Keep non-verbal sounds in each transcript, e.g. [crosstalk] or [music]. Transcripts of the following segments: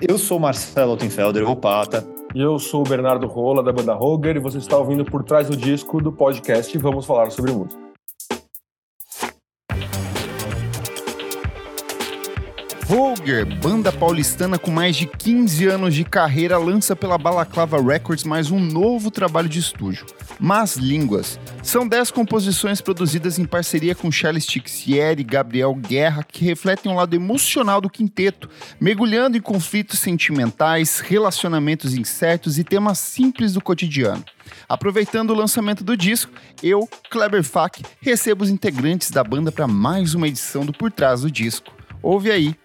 Eu sou Marcelo Altenfelder, o Pata. E eu sou o Bernardo Rola, da banda Roger, e você está ouvindo Por Trás do Disco do podcast Vamos Falar Sobre Música. Roger, banda paulistana com mais de 15 anos de carreira, lança pela Balaclava Records mais um novo trabalho de estúdio. Más Línguas. São 10 composições produzidas em parceria com Charles Tixieri e Gabriel Guerra que refletem um lado emocional do quinteto, mergulhando em conflitos sentimentais, relacionamentos incertos e temas simples do cotidiano. Aproveitando o lançamento do disco, eu, Kleber Fak, recebo os integrantes da banda para mais uma edição do Por Trás do Disco. Ouve aí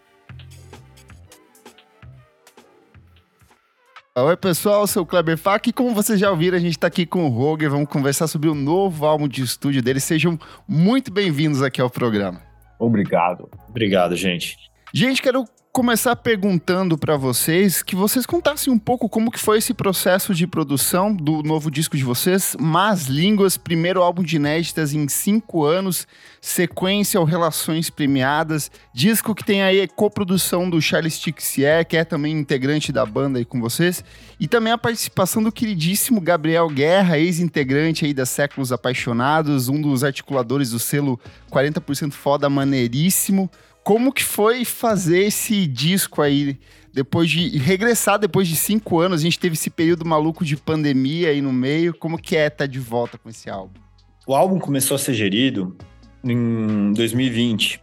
Oi, pessoal, eu sou o Kleber Fak e como vocês já ouviram, a gente está aqui com o Roger, vamos conversar sobre o novo álbum de estúdio dele. Sejam muito bem-vindos aqui ao programa. Obrigado. Obrigado, gente. Gente, quero começar perguntando para vocês que vocês contassem um pouco como que foi esse processo de produção do novo disco de vocês, Más Línguas, primeiro álbum de inéditas em cinco anos, sequência ao Relações Premiadas, disco que tem aí coprodução do Charles Tixier, que é também integrante da banda aí com vocês, e também a participação do queridíssimo Gabriel Guerra, ex-integrante aí da Séculos Apaixonados, um dos articuladores do selo 40% Foda Maneiríssimo, como que foi fazer esse disco aí? Depois de regressar, depois de cinco anos, a gente teve esse período maluco de pandemia aí no meio. Como que é estar tá de volta com esse álbum? O álbum começou a ser gerido em 2020,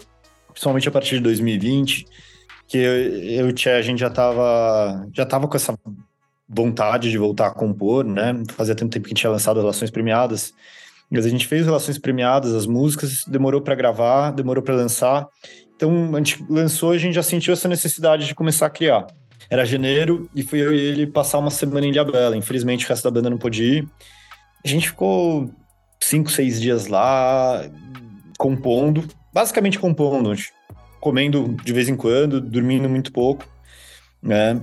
principalmente a partir de 2020, que eu, e a gente já tava, já tava com essa vontade de voltar a compor, né? Fazia tanto tempo que a gente tinha lançado Relações Premiadas, mas a gente fez Relações Premiadas, as músicas, demorou para gravar, demorou para lançar, então, a gente lançou a gente já sentiu essa necessidade de começar a criar. Era janeiro e fui eu e ele passar uma semana em Ilhabela. Infelizmente, o resto da banda não pôde ir. A gente ficou cinco, seis dias lá, compondo, basicamente compondo, comendo de vez em quando, dormindo muito pouco, né?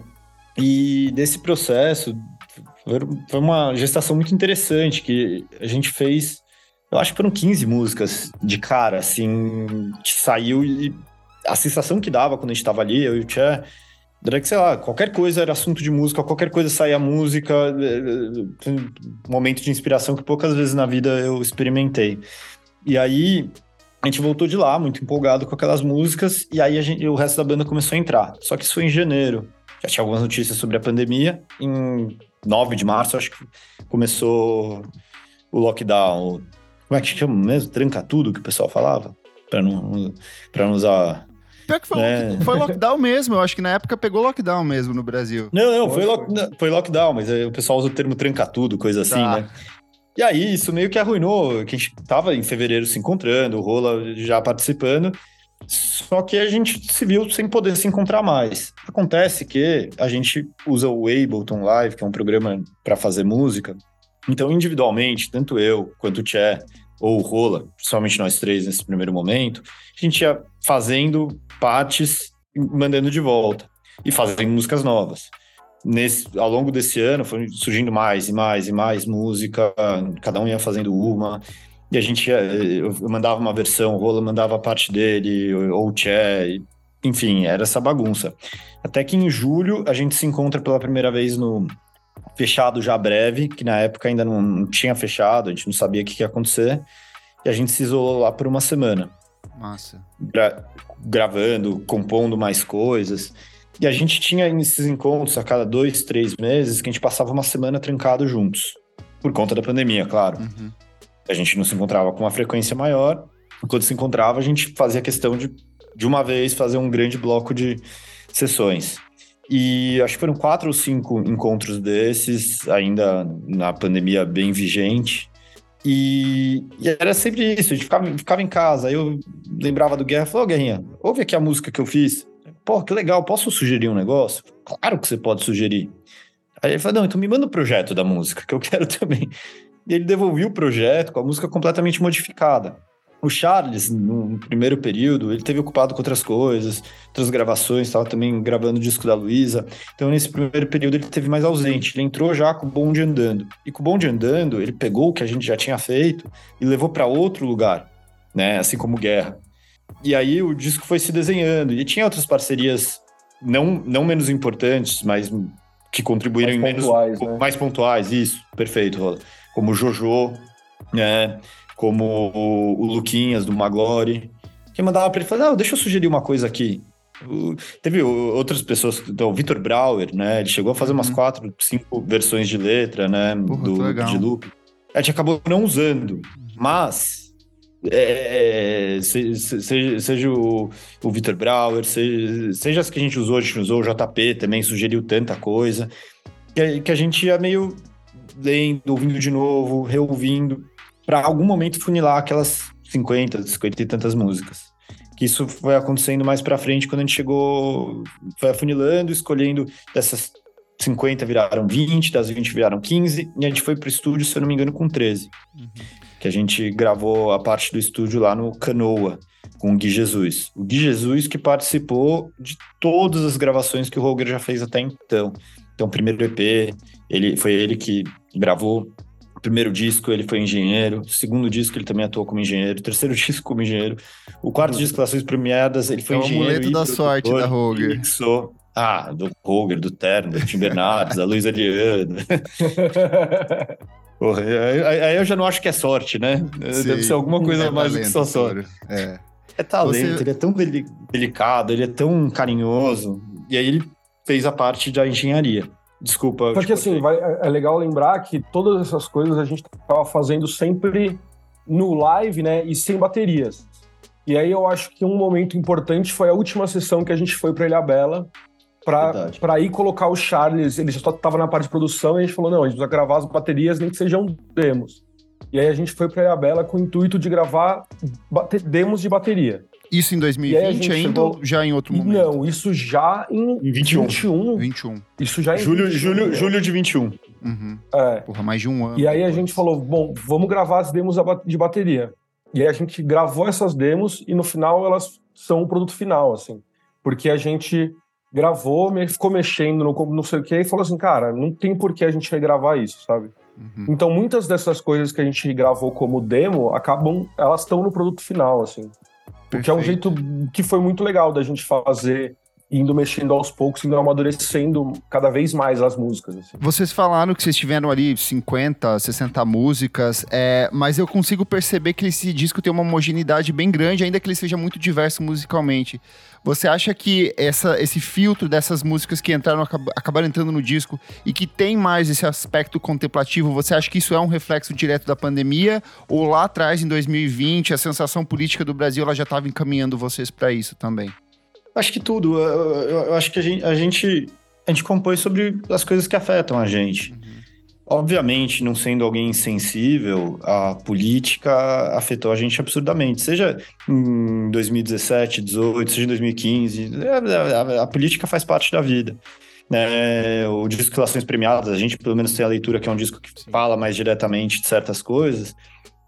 E desse processo foi uma gestação muito interessante que a gente fez. Eu acho que foram 15 músicas de cara, assim, que saiu e a sensação que dava quando a gente estava ali, eu e o Tchê, era que, sei lá, qualquer coisa era assunto de música, qualquer coisa saía música, eh, momento de inspiração que poucas vezes na vida eu experimentei. E aí a gente voltou de lá, muito empolgado com aquelas músicas, e aí gente, o resto da banda começou a entrar. Só que isso foi em janeiro. Já tinha algumas notícias sobre a pandemia. Em 9 de março, acho que começou o lockdown. Como é que chama mesmo? Tranca tudo que o pessoal falava? Para não, pra não usar Pior que foi, é. foi lockdown mesmo. Eu acho que na época pegou lockdown mesmo no Brasil. Não, não, foi, lock, foi lockdown, mas o pessoal usa o termo tranca tudo, coisa assim, tá. né? E aí, isso meio que arruinou, que a gente tava em fevereiro se encontrando, o Rola já participando, só que a gente se viu sem poder se encontrar mais. Acontece que a gente usa o Ableton Live, que é um programa para fazer música, então individualmente, tanto eu quanto o Tché, ou o Rola, principalmente nós três nesse primeiro momento, a gente ia fazendo partes mandando de volta e fazendo músicas novas. Nesse, ao longo desse ano foi surgindo mais e mais e mais música, cada um ia fazendo uma, e a gente ia, eu mandava uma versão, o Rola mandava a parte dele, ou o Tché, enfim, era essa bagunça. Até que em julho a gente se encontra pela primeira vez no fechado já breve, que na época ainda não, não tinha fechado, a gente não sabia o que ia acontecer, e a gente se isolou lá por uma semana. Massa. Gra gravando, compondo mais coisas. E a gente tinha esses encontros a cada dois, três meses, que a gente passava uma semana trancado juntos. Por conta da pandemia, claro. Uhum. A gente não se encontrava com uma frequência maior. Quando se encontrava, a gente fazia questão de, de uma vez, fazer um grande bloco de sessões. E acho que foram quatro ou cinco encontros desses, ainda na pandemia bem vigente. E, e, era sempre isso, a gente ficava, ficava em casa, aí eu lembrava do Guerra, falou, oh, Guerrinha, ouve aqui a música que eu fiz. Pô, que legal, posso sugerir um negócio? Claro que você pode sugerir. Aí ele falou, não, então me manda o projeto da música, que eu quero [laughs] também. E ele devolveu o projeto com a música completamente modificada. O Charles, no primeiro período, ele teve ocupado com outras coisas, outras gravações, estava também gravando o disco da Luísa. Então, nesse primeiro período, ele teve mais ausente. Ele entrou já com o bonde andando. E com o bonde andando, ele pegou o que a gente já tinha feito e levou para outro lugar, né? Assim como Guerra. E aí o disco foi se desenhando. E tinha outras parcerias não, não menos importantes, mas que contribuíram mais menos pontuais, né? mais pontuais, isso, perfeito, Rola. Como o Jojo, né? Como o, o Luquinhas do Maglore, que mandava para ele falar, ah, deixa eu sugerir uma coisa aqui. O, teve outras pessoas, então, o Vitor Brauer, né? Ele chegou a fazer umas Uhum. quatro, cinco versões de letra, né? Porra, do legal. de loop. A gente acabou não usando, mas é, se- se- seja, seja o, o Vitor Brauer, seja, seja as que a gente usou, a gente usou o JP também, sugeriu tanta coisa, que, a- que a gente ia meio lendo, ouvindo de novo, reouvindo, para algum momento funilar aquelas 50, 50 e tantas músicas. Que isso foi acontecendo mais pra frente quando a gente chegou, foi afunilando, escolhendo dessas 50 viraram 20, das 20 viraram 15, e a gente foi pro estúdio, se eu não me engano, com 13 que a gente gravou a parte do estúdio lá no Canoa, com o Gui Jesus. O Gui Jesus que participou de todas as gravações que o Roger já fez até então. Então, primeiro EP, ele, foi ele que gravou. O primeiro disco, ele foi engenheiro. O segundo disco, ele também atuou como engenheiro. O terceiro [laughs] disco, como engenheiro. O quarto disco, Relações Premiadas, ele foi É o engenheiro. amuleto e da produtor, sorte da Roger. Mixou. Ah, do Roger, do Terno, do Tim Bernardes, da Luiz Adriano. [laughs] Porra, aí, eu já não acho que é sorte, né? Deve Sei. ser alguma coisa É mais do que só sorte. É. É talento, Você- ele é tão deli- delicado, ele é tão carinhoso. E aí ele fez a parte da engenharia. Desculpa. Porque tipo, assim, vai- é é legal lembrar que todas essas coisas a gente tava fazendo sempre no live, né? E sem baterias. E aí eu acho que um momento importante foi a última sessão que a gente foi para para Verdade. para ir colocar o Charles, ele só tava na parte de produção e a gente falou, não, a gente precisa gravar as baterias nem que sejam demos. E aí a gente foi para Ilhabela com o intuito de gravar bate- demos de bateria. Isso em E aí a 2020 gente ainda chegou- ou já em outro momento? não, isso já em, Em 21. 21. 21. Isso já em julho, 21, julho, né? julho de 21. Uhum. É. Porra, mais de um ano. E aí a depois. gente falou, bom, vamos gravar as demos a- de bateria. E aí a gente gravou essas demos e no final elas são o produto final, assim. Porque a gente gravou, ficou mexendo no não sei o que e falou assim, cara, não tem por que a gente regravar isso, sabe? Uhum. Então muitas dessas coisas que a gente gravou como demo acabam, elas estão no produto final, assim. Porque é um Perfeito. jeito que foi muito legal da gente fazer, indo mexendo aos poucos, indo amadurecendo cada vez mais as músicas, assim. Vocês falaram que vocês tiveram ali 50, 60 músicas, é, mas eu consigo perceber que esse disco tem uma homogeneidade bem grande, ainda que ele seja muito diverso musicalmente. Você acha que essa, esse filtro dessas músicas que entraram acab- acabaram entrando no disco e que tem mais esse aspecto contemplativo, você acha que isso é um reflexo direto da pandemia? Ou lá atrás, em 2020, a sensação política do Brasil ela já estava encaminhando vocês para isso também? Acho que tudo. Eu, eu- eu acho que a gente, a gente a gente compõe sobre as coisas que afetam a gente. Obviamente, não sendo alguém insensível, a política afetou a gente absurdamente. Seja em 2017, 2018, seja em 2015, a, a- a política faz parte da vida. né? o disco Relações Premiadas, a gente pelo menos tem a leitura que é um disco que fala mais diretamente de certas coisas.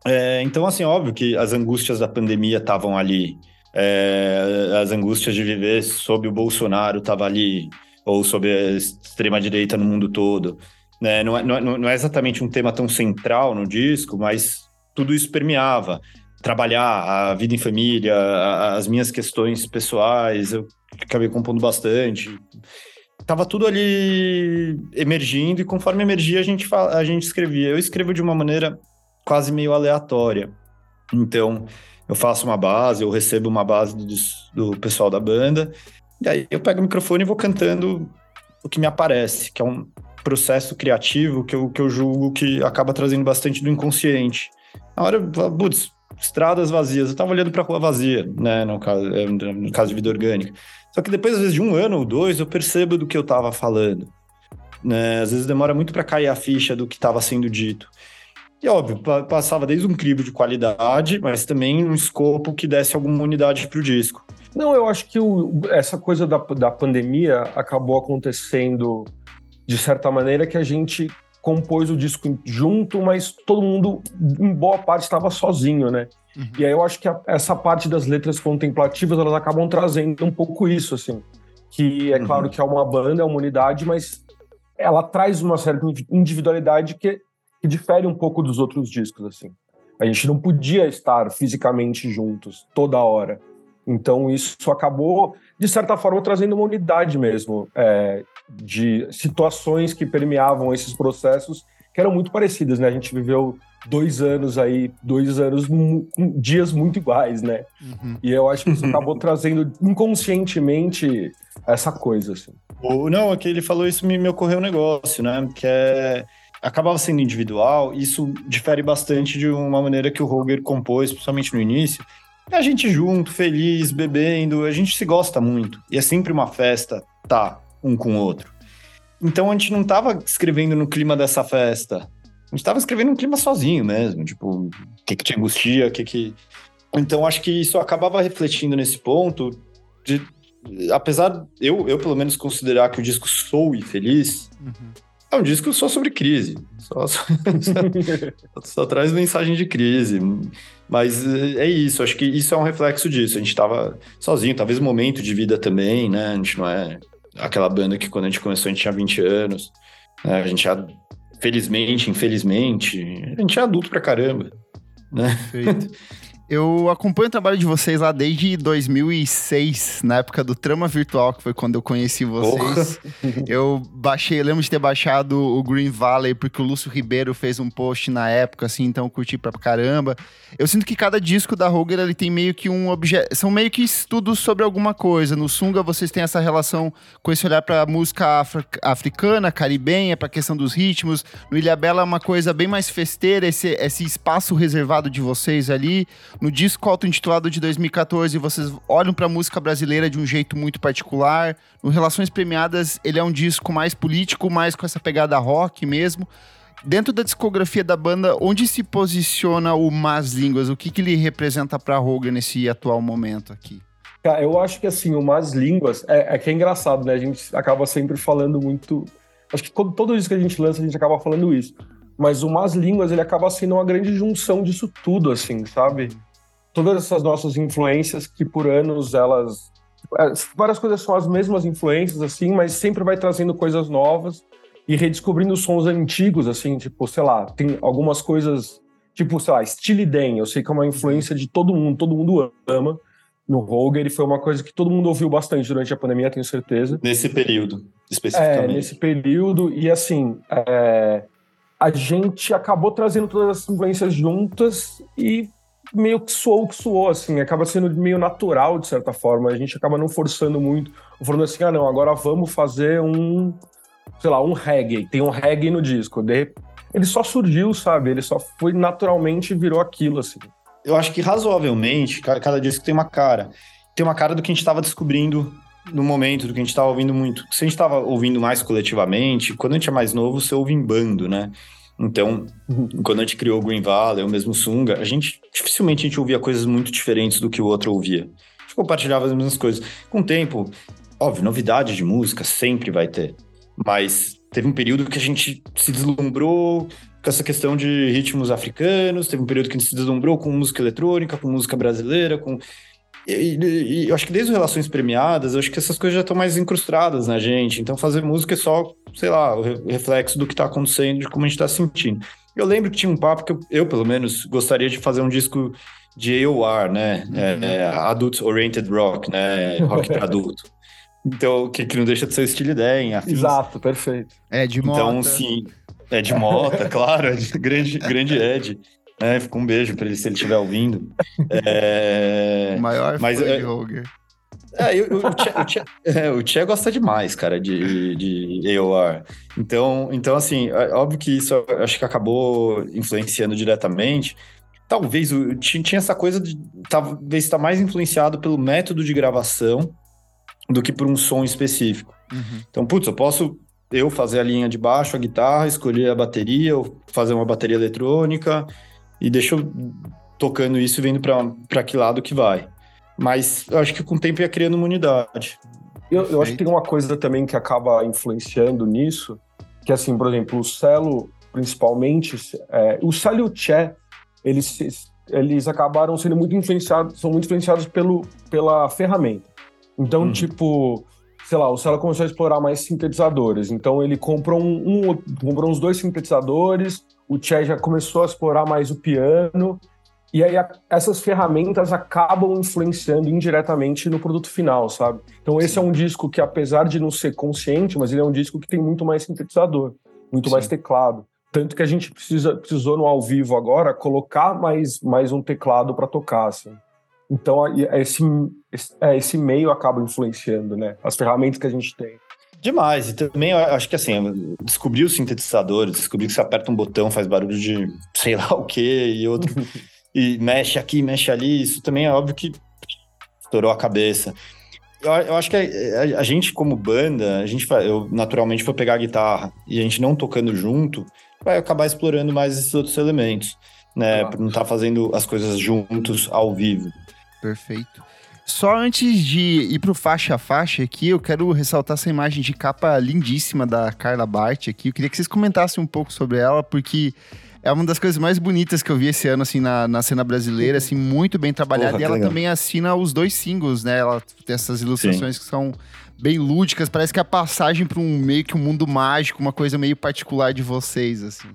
É, então, assim, óbvio que as angústias da pandemia estavam ali. É, as angústias de viver sob o Bolsonaro estavam ali, ou sob a extrema-direita no mundo todo. Né? Não, é, não, é, não é exatamente um tema tão central no disco, mas tudo isso permeava. Trabalhar, a vida em família, a- as minhas questões pessoais, eu acabei compondo bastante. Tava tudo ali emergindo, e conforme emergia, a gente, fala, a gente escrevia. Eu escrevo de uma maneira quase meio aleatória. Então, eu faço uma base, eu recebo uma base do, do pessoal da banda, e aí eu pego o microfone e vou cantando o que me aparece, que é um processo criativo que eu, que eu julgo que acaba trazendo bastante do inconsciente. Na hora, putz, estradas vazias, eu tava olhando pra rua vazia, né, no caso, no caso de vida orgânica. Só que depois, às vezes, de um ano ou dois, eu percebo do que eu tava falando. Né? Às vezes demora muito para cair a ficha do que estava sendo dito. E óbvio, pa- passava desde um crivo de qualidade, mas também um escopo que desse alguma unidade pro disco. Não, eu acho que o- essa coisa da, da pandemia acabou acontecendo de certa maneira que a gente compôs o disco junto, mas todo mundo, em boa parte, estava sozinho, né? Uhum. E aí eu acho que a- essa parte das letras contemplativas, elas acabam trazendo um pouco isso, assim. Que é Uhum. claro que é uma banda, é uma unidade, mas ela traz uma certa individualidade que, que difere um pouco dos outros discos, assim. A gente não podia estar fisicamente juntos toda hora. Então isso acabou, de certa forma, trazendo uma unidade mesmo é, de situações que permeavam esses processos que eram muito parecidas, né? A gente viveu dois anos aí, dois anos, dias muito iguais, né? Uhum. E eu acho que isso acabou [laughs] trazendo inconscientemente essa coisa, assim. Não, é que ele falou isso me, me ocorreu um negócio, né? Que é acabava sendo individual, isso difere bastante de uma maneira que o Roger compôs, principalmente no início. É a gente junto, feliz, bebendo, a gente se gosta muito. E é sempre uma festa, tá, um com o outro. Então a gente não tava escrevendo no clima dessa festa. A gente tava escrevendo um clima sozinho mesmo, tipo, o que que te angustia, o que que... Então acho que isso acabava refletindo nesse ponto de... Apesar, eu, eu pelo menos considerar que o disco soe feliz, uhum. É um disco só sobre crise. Só, só, só, só traz mensagem de crise. Mas é isso, acho que isso é um reflexo disso. A gente tava sozinho, talvez momento de vida também, né? A gente não é aquela banda que quando a gente começou a gente tinha 20 anos. Né? A gente já felizmente, infelizmente, a gente é adulto pra caramba, né? Perfeito. [laughs] Eu acompanho o trabalho de vocês lá desde 2006, na época do Trama Virtual, que foi quando eu conheci vocês. Porra. Eu baixei, eu lembro de ter baixado o Green Valley, porque o Lúcio Ribeiro fez um post na época, assim, então eu curti pra caramba. Eu sinto que cada disco da Roger, ele tem meio que um objeto, são meio que estudos sobre alguma coisa. No Sunga, vocês têm essa relação com esse olhar pra música afri africana, caribenha, pra questão dos ritmos. No Ilha Bela é uma coisa bem mais festeira, esse, esse espaço reservado de vocês ali. No disco auto-intitulado de 2014, vocês olham para a música brasileira de um jeito muito particular. No Relações Premiadas, ele é um disco mais político, mais com essa pegada rock mesmo. Dentro da discografia da banda, onde se posiciona o Más Línguas? O que, que ele representa para Roger nesse atual momento aqui? Eu acho que assim, o Más Línguas é, é, que é engraçado, né? A gente acaba sempre falando muito. Acho que todo, todo disco que a gente lança, a gente acaba falando isso. Mas o Más Línguas, ele acaba sendo uma grande junção disso tudo, assim, sabe? Todas essas nossas influências que por anos elas é, várias coisas são as mesmas influências assim, mas sempre vai trazendo coisas novas e redescobrindo sons antigos assim, tipo, sei lá, tem algumas coisas tipo, sei lá, Steely Dan, eu sei que é uma influência de todo mundo, todo mundo ama. No Roger, ele foi uma coisa que todo mundo ouviu bastante durante a pandemia, tenho certeza. Nesse período, especificamente. É, nesse período, e assim, é, a gente acabou trazendo todas as influências juntas e meio que soou o que soou, assim, acaba sendo meio natural, de certa forma. A gente acaba não forçando muito, falando assim, ah, não, agora vamos fazer um, sei lá, um reggae. Tem um reggae no disco. De... Ele só surgiu, sabe? Ele só foi naturalmente virou aquilo, assim. Eu acho que razoavelmente, cada disco tem uma cara. Tem uma cara do que a gente estava descobrindo no momento, do que a gente estava ouvindo muito. Se a gente estava ouvindo mais coletivamente, quando a gente é mais novo, você ouve em bando, né? Então, quando a gente criou o Green Valley, o mesmo Sunga, a gente dificilmente a gente ouvia coisas muito diferentes do que o outro ouvia. A gente compartilhava as mesmas coisas. Com o tempo, óbvio, novidade de música sempre vai ter. Mas teve um período que a gente se deslumbrou com essa questão de ritmos africanos, teve um período que a gente se deslumbrou com música eletrônica, com música brasileira, com e, e, eu acho que desde Relações Premiadas, eu acho que essas coisas já estão mais incrustadas na gente. Então, fazer música é só, sei lá, o reflexo do que está acontecendo, de como a gente está sentindo. Eu lembro que tinha um papo que eu, eu, pelo menos, gostaria de fazer um disco de AOR, né? É, uhum. é, Adult Oriented Rock, né? Rock para adulto. [laughs] Então, que, que não deixa de ser o estilo ideia, Exato, perfeito. É de moda. Então, sim. É de mota, [laughs] claro, é de grande, grande Ed. É, fica um beijo para ele se ele estiver ouvindo. É... [laughs] Maior mas, fã é... de Roger. É, eu, o, Tchê, o, Tchê, é, o Tchê gosta demais, cara, de, de AOR. Então, então, assim, é óbvio que isso acho que acabou influenciando diretamente. Talvez o, tinha essa coisa de talvez estar tá mais influenciado pelo método de gravação do que por um som específico. Uhum. Então, putz, eu posso eu fazer a linha de baixo, a guitarra, escolher a bateria, ou fazer uma bateria eletrônica, e deixa eu tocando isso e vendo para que lado que vai. Mas eu acho que com o tempo ia criando uma unidade. Eu, eu acho que tem uma coisa também que acaba influenciando nisso, que assim, por exemplo, o Celo, principalmente, é, o Celo e o Che, eles, eles acabaram sendo muito influenciados, são muito influenciados pelo, pela ferramenta. Então, hum. tipo, sei lá, o Celo começou a explorar mais sintetizadores. Então ele comprou um, um comprou uns dois sintetizadores, o Che já começou a explorar mais o piano, E aí a, essas ferramentas acabam influenciando indiretamente no produto final, sabe? Então esse é um disco que, apesar de não ser consciente, mas ele é um disco que tem muito mais sintetizador, muito Sim. mais teclado. Tanto que a gente precisa, precisou no ao vivo agora colocar mais, mais um teclado para tocar, assim. Então esse, esse, é, esse meio acaba influenciando, né? As ferramentas que a gente tem. Demais. E também eu acho que assim, descobrir os sintetizadores, descobrir que você aperta um botão, faz barulho de sei lá o que, e outro. [laughs] e mexe aqui, mexe ali, isso também é óbvio que estourou a cabeça. Eu, eu acho que a, a, gente, como banda, a gente eu naturalmente vou pegar a guitarra e a gente não tocando junto, vai acabar explorando mais esses outros elementos, né? Por não estar tá fazendo as coisas juntos ao vivo. Perfeito. Só antes de ir pro faixa a faixa aqui, eu quero ressaltar essa imagem de capa lindíssima da Carla Bart aqui. Eu queria que vocês comentassem um pouco sobre ela, porque é uma das coisas mais bonitas que eu vi esse ano, assim, na, na cena brasileira, assim, muito bem trabalhada. Porra, e ela legal. também assina os dois singles, né? Ela tem essas ilustrações Sim. que são bem lúdicas. Parece que é a passagem para um meio que um mundo mágico, uma coisa meio particular de vocês, assim.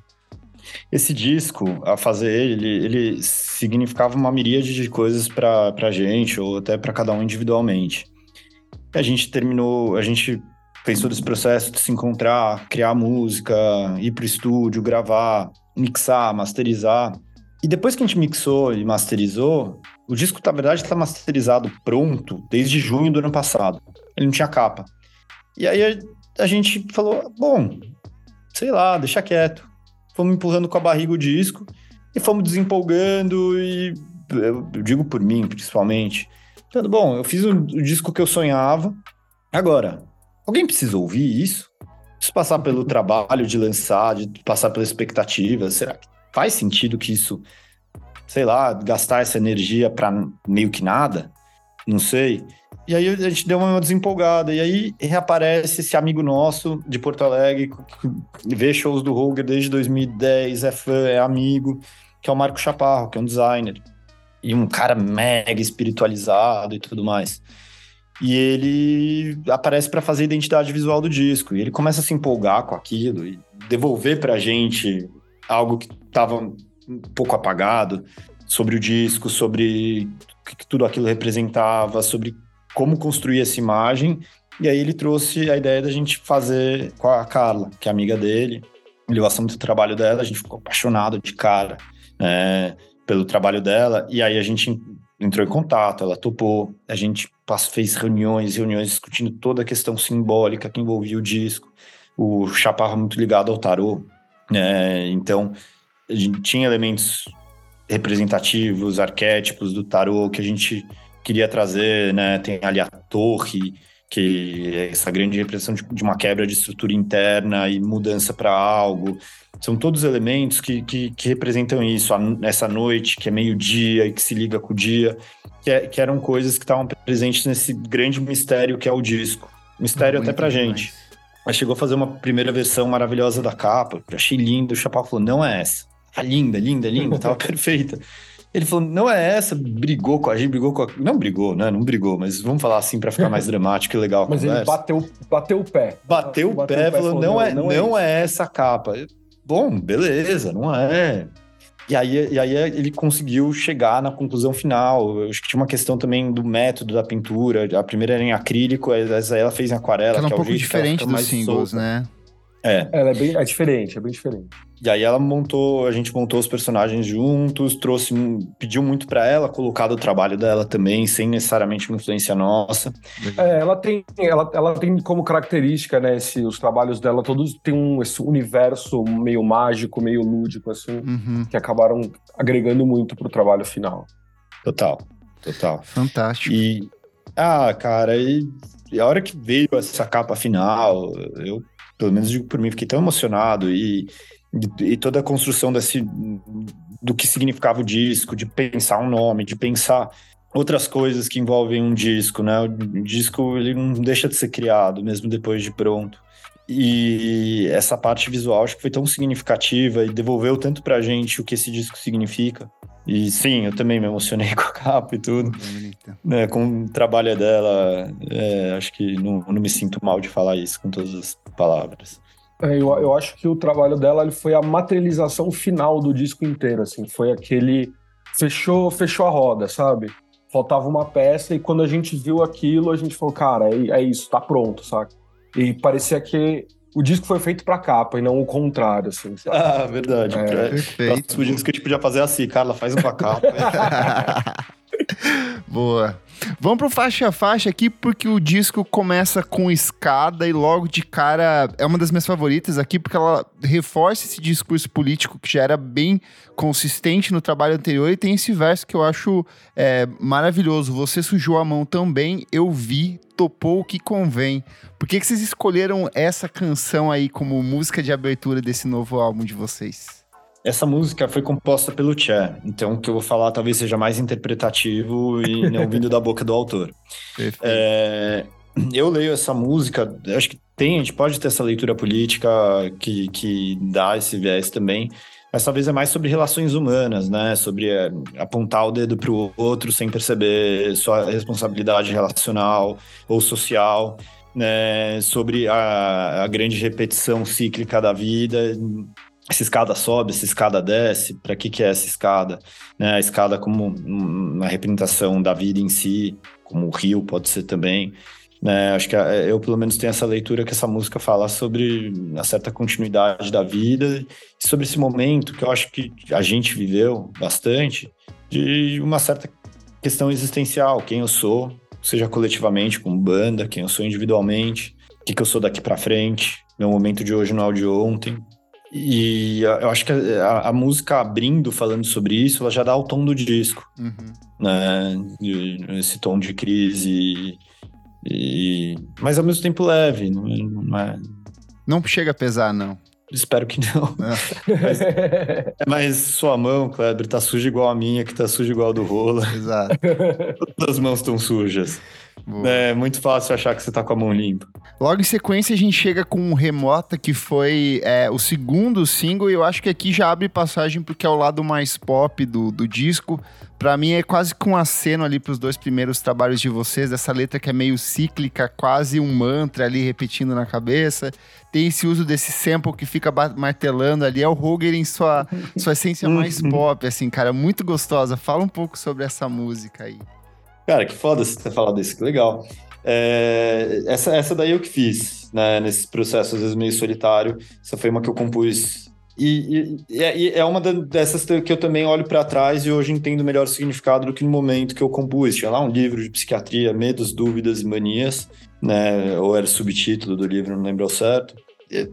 Esse disco, a fazer ele, ele significava uma miríade de coisas para a gente, ou até para cada um individualmente. A gente terminou, a gente fez todo esse processo de se encontrar, criar música, ir pro estúdio, gravar, mixar, masterizar. E depois que a gente mixou e masterizou, o disco, na verdade, está masterizado pronto desde junho do ano passado. Ele não tinha capa. E aí a, a gente falou: bom, sei lá, deixa quieto. Fomos empurrando com a barriga o disco e fomos desempolgando. E eu digo por mim, principalmente. Bom, eu fiz o, o disco que eu sonhava. Agora, alguém precisa ouvir isso? Preciso passar pelo trabalho de lançar, de passar pela expectativa. Será que faz sentido que isso, sei lá, gastar essa energia para meio que nada? Não sei. E aí a gente deu uma desempolgada. E aí reaparece esse amigo nosso de Porto Alegre, que vê shows do Roger desde 2010, é fã, é amigo, que é o Marco Chaparro, que é um designer. E um cara mega espiritualizado e tudo mais. E ele aparece para fazer a identidade visual do disco. E ele começa a se empolgar com aquilo e devolver para a gente algo que estava um pouco apagado sobre o disco, sobre o que tudo aquilo representava, sobre como construir essa imagem. E aí ele trouxe a ideia da gente fazer com a Carla, que é amiga dele. Ele gosta muito do trabalho dela, a gente ficou apaixonado de cara né, pelo trabalho dela. E aí a gente entrou em contato, ela topou, a gente fez reuniões, reuniões discutindo toda a questão simbólica que envolvia o disco. O Chaparro muito ligado ao tarô, né? Então, a gente tinha elementos representativos, arquétipos do tarô que a gente queria trazer, né? Tem ali a torre, que é essa grande representação de, de uma quebra de estrutura interna e mudança para algo. São todos elementos que, que, que representam isso, a, essa noite que é meio-dia e que se liga com o dia, que, é, que eram coisas que estavam presentes nesse grande mistério que é o disco. Mistério Muito até pra demais. gente. Mas chegou a fazer uma primeira versão maravilhosa da capa, achei lindo, o Chacal falou, não é essa. Tá linda, linda, linda, tava [laughs] perfeita. Ele falou, não é essa, brigou com a gente, brigou com a... Não brigou, né? Não brigou, mas vamos falar assim para ficar mais [laughs] dramático e legal a mas conversa. ele bateu, bateu o pé. Bateu, bateu o pé, falou, falou, não, é, não, é, não é essa capa. Bom, beleza, não é. E aí, e aí ele conseguiu chegar na conclusão final. Eu acho que tinha uma questão também do método da pintura. A primeira era em acrílico, essa aí ela fez em aquarela. Ela é um pouco diferente dos singles, solta. né? É. Ela é bem é diferente, é bem diferente. E aí ela montou, a gente montou os personagens juntos, trouxe, pediu muito para ela, colocar o trabalho dela também, sem necessariamente uma influência nossa. É, ela tem, ela, ela tem como característica, né, esse, os trabalhos dela todos têm um esse universo meio mágico, meio lúdico assim, uhum. que acabaram agregando muito pro trabalho final. Total, total. Fantástico. E ah, cara, e, e a hora que veio essa capa final, eu pelo menos digo por mim, fiquei tão emocionado e, e, toda a construção desse do que significava o disco, de pensar um nome, de pensar outras coisas que envolvem um disco, né? O disco ele não deixa de ser criado mesmo depois de pronto. E essa parte visual acho que foi tão significativa e devolveu tanto pra gente o que esse disco significa. E sim, eu também me emocionei [laughs] com a capa e tudo. É, com o trabalho dela, é, acho que não, não me sinto mal de falar isso com todas as palavras. É, eu, eu acho que o trabalho dela foi a materialização final do disco inteiro, assim, foi aquele fechou, fechou a roda, sabe? Faltava uma peça e quando a gente viu aquilo, a gente falou, cara, é, é isso, tá pronto, saca? E parecia que o disco foi feito pra capa e não o contrário, assim. Sabe? Ah, verdade. É, perfeito. O disco que a gente podia fazer assim, Carla, faz um pra capa. [laughs] [laughs] Boa. Vamos pro faixa a faixa aqui, porque o disco começa com escada e logo de cara é uma das minhas favoritas aqui, porque ela reforça esse discurso político que já era bem consistente no trabalho anterior e tem esse verso que eu acho é, maravilhoso. Você sujou a mão também, eu vi, topou o que convém. Por que, que vocês escolheram essa canção aí como música de abertura desse novo álbum de vocês? Essa música foi composta pelo Tché, então o que eu vou falar talvez seja mais interpretativo e [laughs] não vindo da boca do autor. É, eu leio essa música, acho que tem, a gente pode ter essa leitura política que, que dá esse viés também, mas talvez é mais sobre relações humanas, né? Sobre é, apontar o dedo para o outro sem perceber sua responsabilidade relacional ou social, né? Sobre a, a grande repetição cíclica da vida essa escada sobe, essa escada desce, para que, que é essa escada? Né? A escada como uma representação da vida em si, como o rio pode ser também. Né? Acho que é, eu, pelo menos, tenho essa leitura que essa música fala sobre uma certa continuidade da vida e sobre esse momento que eu acho que a gente viveu bastante, de uma certa questão existencial, quem eu sou, seja coletivamente, como banda, quem eu sou individualmente, o que, que eu sou daqui para frente, meu momento de hoje não é o de ontem, e eu acho que a, a, música abrindo, falando sobre isso, ela já dá o tom do disco, uhum. né? Esse tom de crise, e, mas ao mesmo tempo leve, não é, não é... Não chega a pesar, não. Espero que não. não. [laughs] mas, mas, sua mão, Kleber, tá suja igual a minha, que tá suja igual a do Rola. Exato. Todas as mãos estão sujas. Boa. É muito fácil achar que você tá com a mão limpa. Logo em sequência, a gente chega com um Remota, que foi é, o segundo single, e eu acho que aqui já abre passagem porque é o lado mais pop do, do disco. Para mim é quase com um aceno ali pros dois primeiros trabalhos de vocês, essa letra que é meio cíclica, quase um mantra ali repetindo na cabeça. Tem esse uso desse sample que fica martelando ali, é o Roger em sua, sua essência [laughs] mais uhum. pop, assim, cara, muito gostosa. Fala um pouco sobre essa música aí. Cara, que foda você ter falado isso, que legal. É, essa, essa daí eu que fiz, né, nesse processo, às vezes meio solitário. Essa foi uma que eu compus. E, e, e é uma dessas que eu também olho para trás e hoje entendo melhor o significado do que no momento que eu compus. Tinha lá um livro de psiquiatria, Medos, Dúvidas e Manias, né, ou era o subtítulo do livro, não lembro ao certo.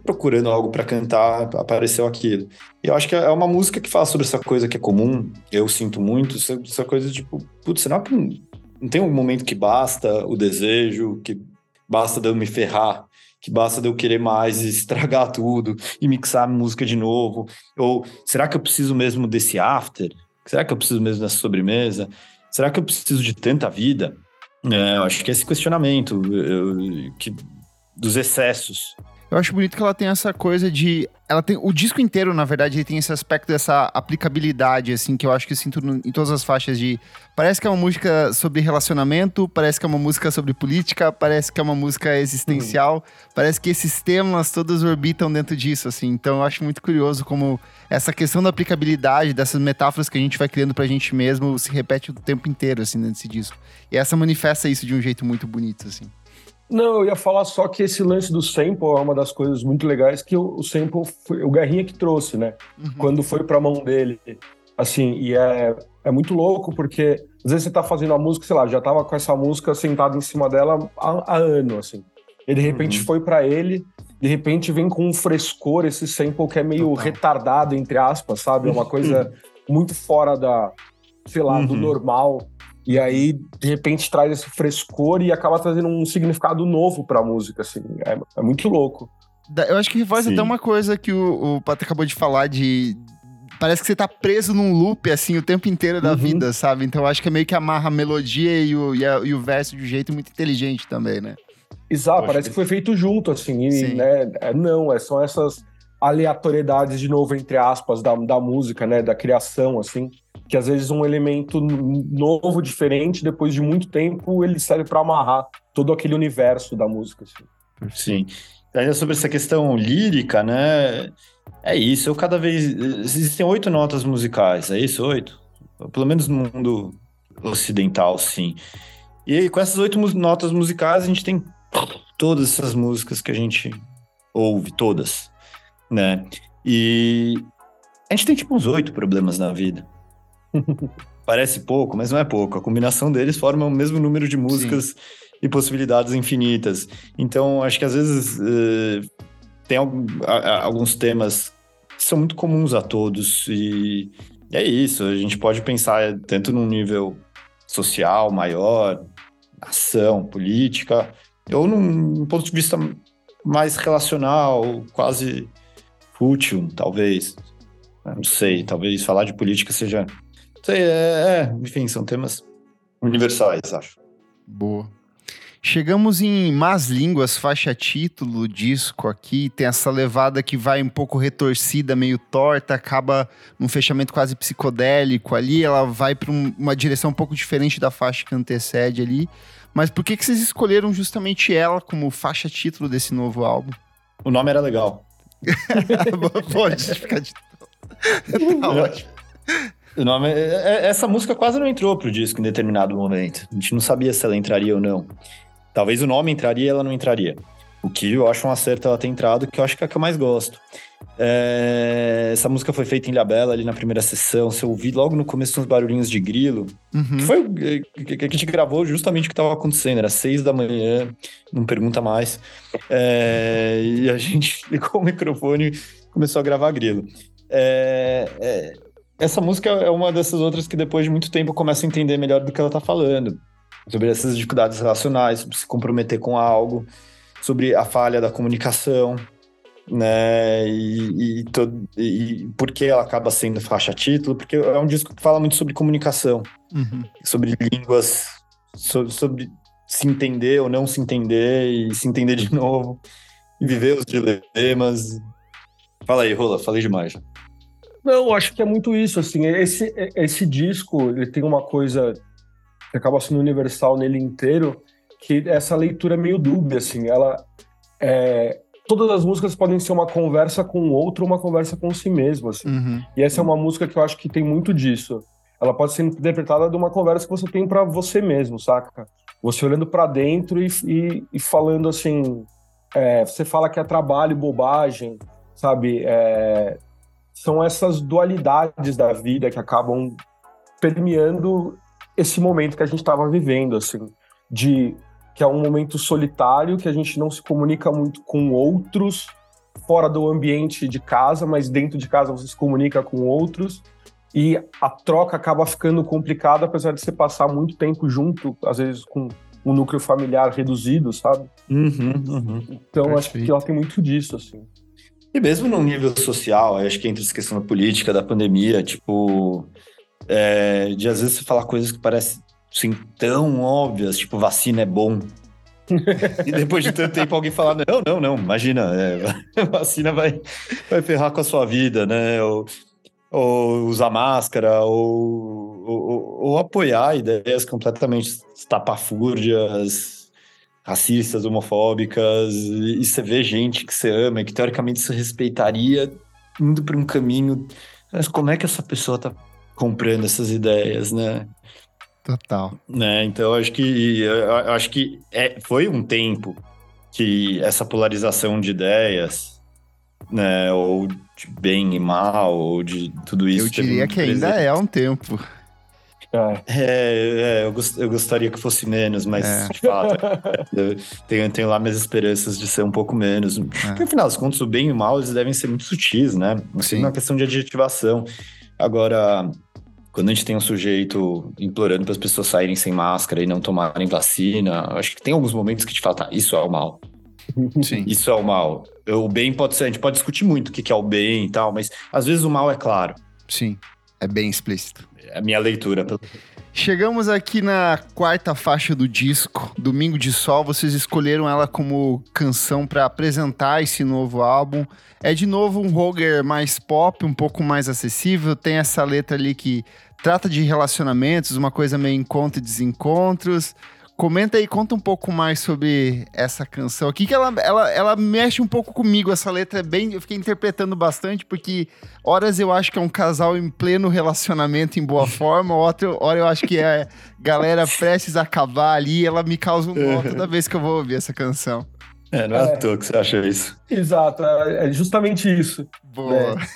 Procurando algo para cantar, apareceu aquilo. E eu acho que é uma música que fala sobre essa coisa que é comum, eu sinto muito, essa coisa tipo, putz, será que não tem um momento que basta o desejo, que basta de eu me ferrar, que basta de eu querer mais e [laughs] estragar tudo e mixar música de novo? Ou será que eu preciso mesmo desse after? Será que eu preciso mesmo dessa sobremesa? Será que eu preciso de tanta vida? É, eu acho que é esse questionamento eu, que, dos excessos eu acho bonito que ela tem essa coisa de. Ela tem. O disco inteiro, na verdade, ele tem esse aspecto dessa aplicabilidade, assim, que eu acho que eu sinto em todas as faixas de. Parece que é uma música sobre relacionamento, parece que é uma música sobre política, parece que é uma música existencial, uhum. parece que esses temas todos orbitam dentro disso, assim. Então eu acho muito curioso como essa questão da aplicabilidade, dessas metáforas que a gente vai criando pra gente mesmo, se repete o tempo inteiro, assim, nesse disco. E essa manifesta isso de um jeito muito bonito, assim. Não, eu ia falar só que esse lance do sample é uma das coisas muito legais que o, o sample foi o Guerrinha que trouxe, né? Uhum. Quando foi pra mão dele. Assim, e é, é muito louco porque às vezes você tá fazendo a música, sei lá, já tava com essa música sentado em cima dela há, há ano, assim. E de repente uhum. foi para ele, de repente vem com um frescor esse sample que é meio Total. retardado, entre aspas, sabe? É uma coisa [laughs] muito fora da, sei lá, uhum. do normal. E aí, de repente, traz esse frescor e acaba trazendo um significado novo para a música, assim. É, é, muito louco. Eu acho que reforça até uma coisa que o, o Pato acabou de falar de. Parece que você tá preso num loop, assim, o tempo inteiro da uhum. vida, sabe? Então eu acho que é meio que amarra a melodia e o, e, a, e o verso de um jeito muito inteligente também, né? Exato, parece que foi feito junto, assim, e, né? É, não, é, são essas aleatoriedades, de novo, entre aspas, da, da música, né? Da criação, assim que às vezes um elemento novo, diferente, depois de muito tempo, ele serve para amarrar todo aquele universo da música. Assim. Sim. Ainda sobre essa questão lírica, né? É isso, eu cada vez. Existem oito notas musicais, é isso? Oito? Pelo menos no mundo ocidental, sim. E aí, com essas oito notas musicais, a gente tem todas essas músicas que a gente ouve, todas, né? E a gente tem tipo uns oito problemas na vida. Parece pouco, mas não é pouco. A combinação deles forma o mesmo número de músicas Sim. e possibilidades infinitas. Então, acho que às vezes uh, tem alguns temas que são muito comuns a todos. E, e é isso. A gente pode pensar tanto num nível social maior, ação, política, ou num ponto de vista mais relacional, quase fútil, talvez. Não sei, talvez falar de política seja Sei, é, é, enfim, são temas universais, acho. Boa. Chegamos em Más Línguas, faixa título, disco aqui. Tem essa levada que vai um pouco retorcida, meio torta, acaba num fechamento quase psicodélico ali. Ela vai para um, uma direção um pouco diferente da faixa que antecede ali. Mas por que, que vocês escolheram justamente ela como faixa título desse novo álbum? O nome era legal. [laughs] Pode ficar de. [laughs] tá [laughs] ótimo. O nome, é, é, essa música quase não entrou pro disco em determinado momento. A gente não sabia se ela entraria ou não. Talvez o nome entraria e ela não entraria. O que eu acho um acerto ela ter entrado, que eu acho que é a que eu mais gosto. É... Essa música foi feita em Ilhabela, ali na primeira sessão. Você ouvi logo no começo uns barulhinhos de grilo. Uhum. Que foi que a gente gravou justamente o que estava acontecendo. Era seis da manhã, não pergunta mais. É... E a gente [laughs] ligou o microfone e começou a gravar grilo. É, é, essa música é uma dessas outras que depois de muito tempo eu começo a entender melhor do que ela tá falando. Sobre essas dificuldades relacionais, sobre se comprometer com algo, sobre a falha da comunicação, né? E, e, todo, e por que ela acaba sendo faixa título? Porque é um disco que fala muito sobre comunicação, uhum. sobre línguas, sobre, sobre se entender ou não se entender e se entender de [laughs] novo, e viver os dilemas. Fala aí, Rola, falei demais. Não, acho que é muito isso, assim, esse, esse disco, ele tem uma coisa que acaba sendo universal nele inteiro, que essa leitura é meio dúbia, assim, ela é, todas as músicas podem ser uma conversa com o outro, uma conversa com si mesmo, assim. Uhum. E essa é uma música que eu acho que tem muito disso. Ela pode ser interpretada de uma conversa que você tem para você mesmo, saca? Você olhando para dentro e, e, e, falando assim, é, você fala que é trabalho, bobagem, sabe? É, são essas dualidades da vida que acabam permeando esse momento que a gente estava vivendo, assim, de que é um momento solitário, que a gente não se comunica muito com outros fora do ambiente de casa, mas dentro de casa você se comunica com outros e a troca acaba ficando complicada, apesar de você passar muito tempo junto, às vezes com um núcleo familiar reduzido, sabe? Uhum, uhum. Então Perfeito. acho que ela tem muito disso, assim. E mesmo no nível social, acho que entra essa questão da política, da pandemia, tipo, é, de às vezes você falar coisas que parecem assim, tão óbvias, tipo, vacina é bom. e depois de tanto tempo alguém falar, não, não, não, imagina, é, [laughs] vacina vai, vai ferrar com a sua vida, né? Ou, ou usar máscara, ou, ou, ou apoiar ideias completamente estapafúrdias, racistas, homofóbicas, e você vê gente que você ama e que teoricamente você respeitaria indo para um caminho. Mas como é que essa pessoa tá comprando essas ideias, né? Total. Né? Então, acho que, eu acho que é, foi um tempo que essa polarização de ideias, né, ou de bem e mal, ou de tudo isso. Eu diria que ainda é um tempo. É, é, eu, gost, eu, gostaria que fosse menos, mas é. de fato, eu tenho, tenho, lá minhas esperanças de ser um pouco menos. É. Porque, afinal das contas, o bem e o mal eles devem ser muito sutis, né? Assim, Sim. uma questão de adjetivação. Agora, quando a gente tem um sujeito implorando para as pessoas saírem sem máscara e não tomarem vacina, acho que tem alguns momentos que te fala, tá, isso é o mal. Sim. Isso é o mal. O bem pode ser, a gente pode discutir muito o que é o bem e tal, mas às vezes o mal é claro. Sim, é bem explícito a minha leitura. Chegamos aqui na quarta faixa do disco, Domingo de Sol. Vocês escolheram ela como canção para apresentar esse novo álbum. É de novo um Roger mais pop, um pouco mais acessível. Tem essa letra ali que trata de relacionamentos, uma coisa meio encontro e desencontros. Comenta aí, conta um pouco mais sobre essa canção aqui, que ela, ela, ela mexe um pouco comigo. Essa letra é bem. Eu fiquei interpretando bastante, porque horas eu acho que é um casal em pleno relacionamento, em boa [laughs] forma, outra hora eu acho que é galera prestes a acabar ali. Ela me causa um nó toda vez que eu vou ouvir essa canção. É, não é, é à toa que você acha isso. Exato, é, é justamente isso. Boa. Né?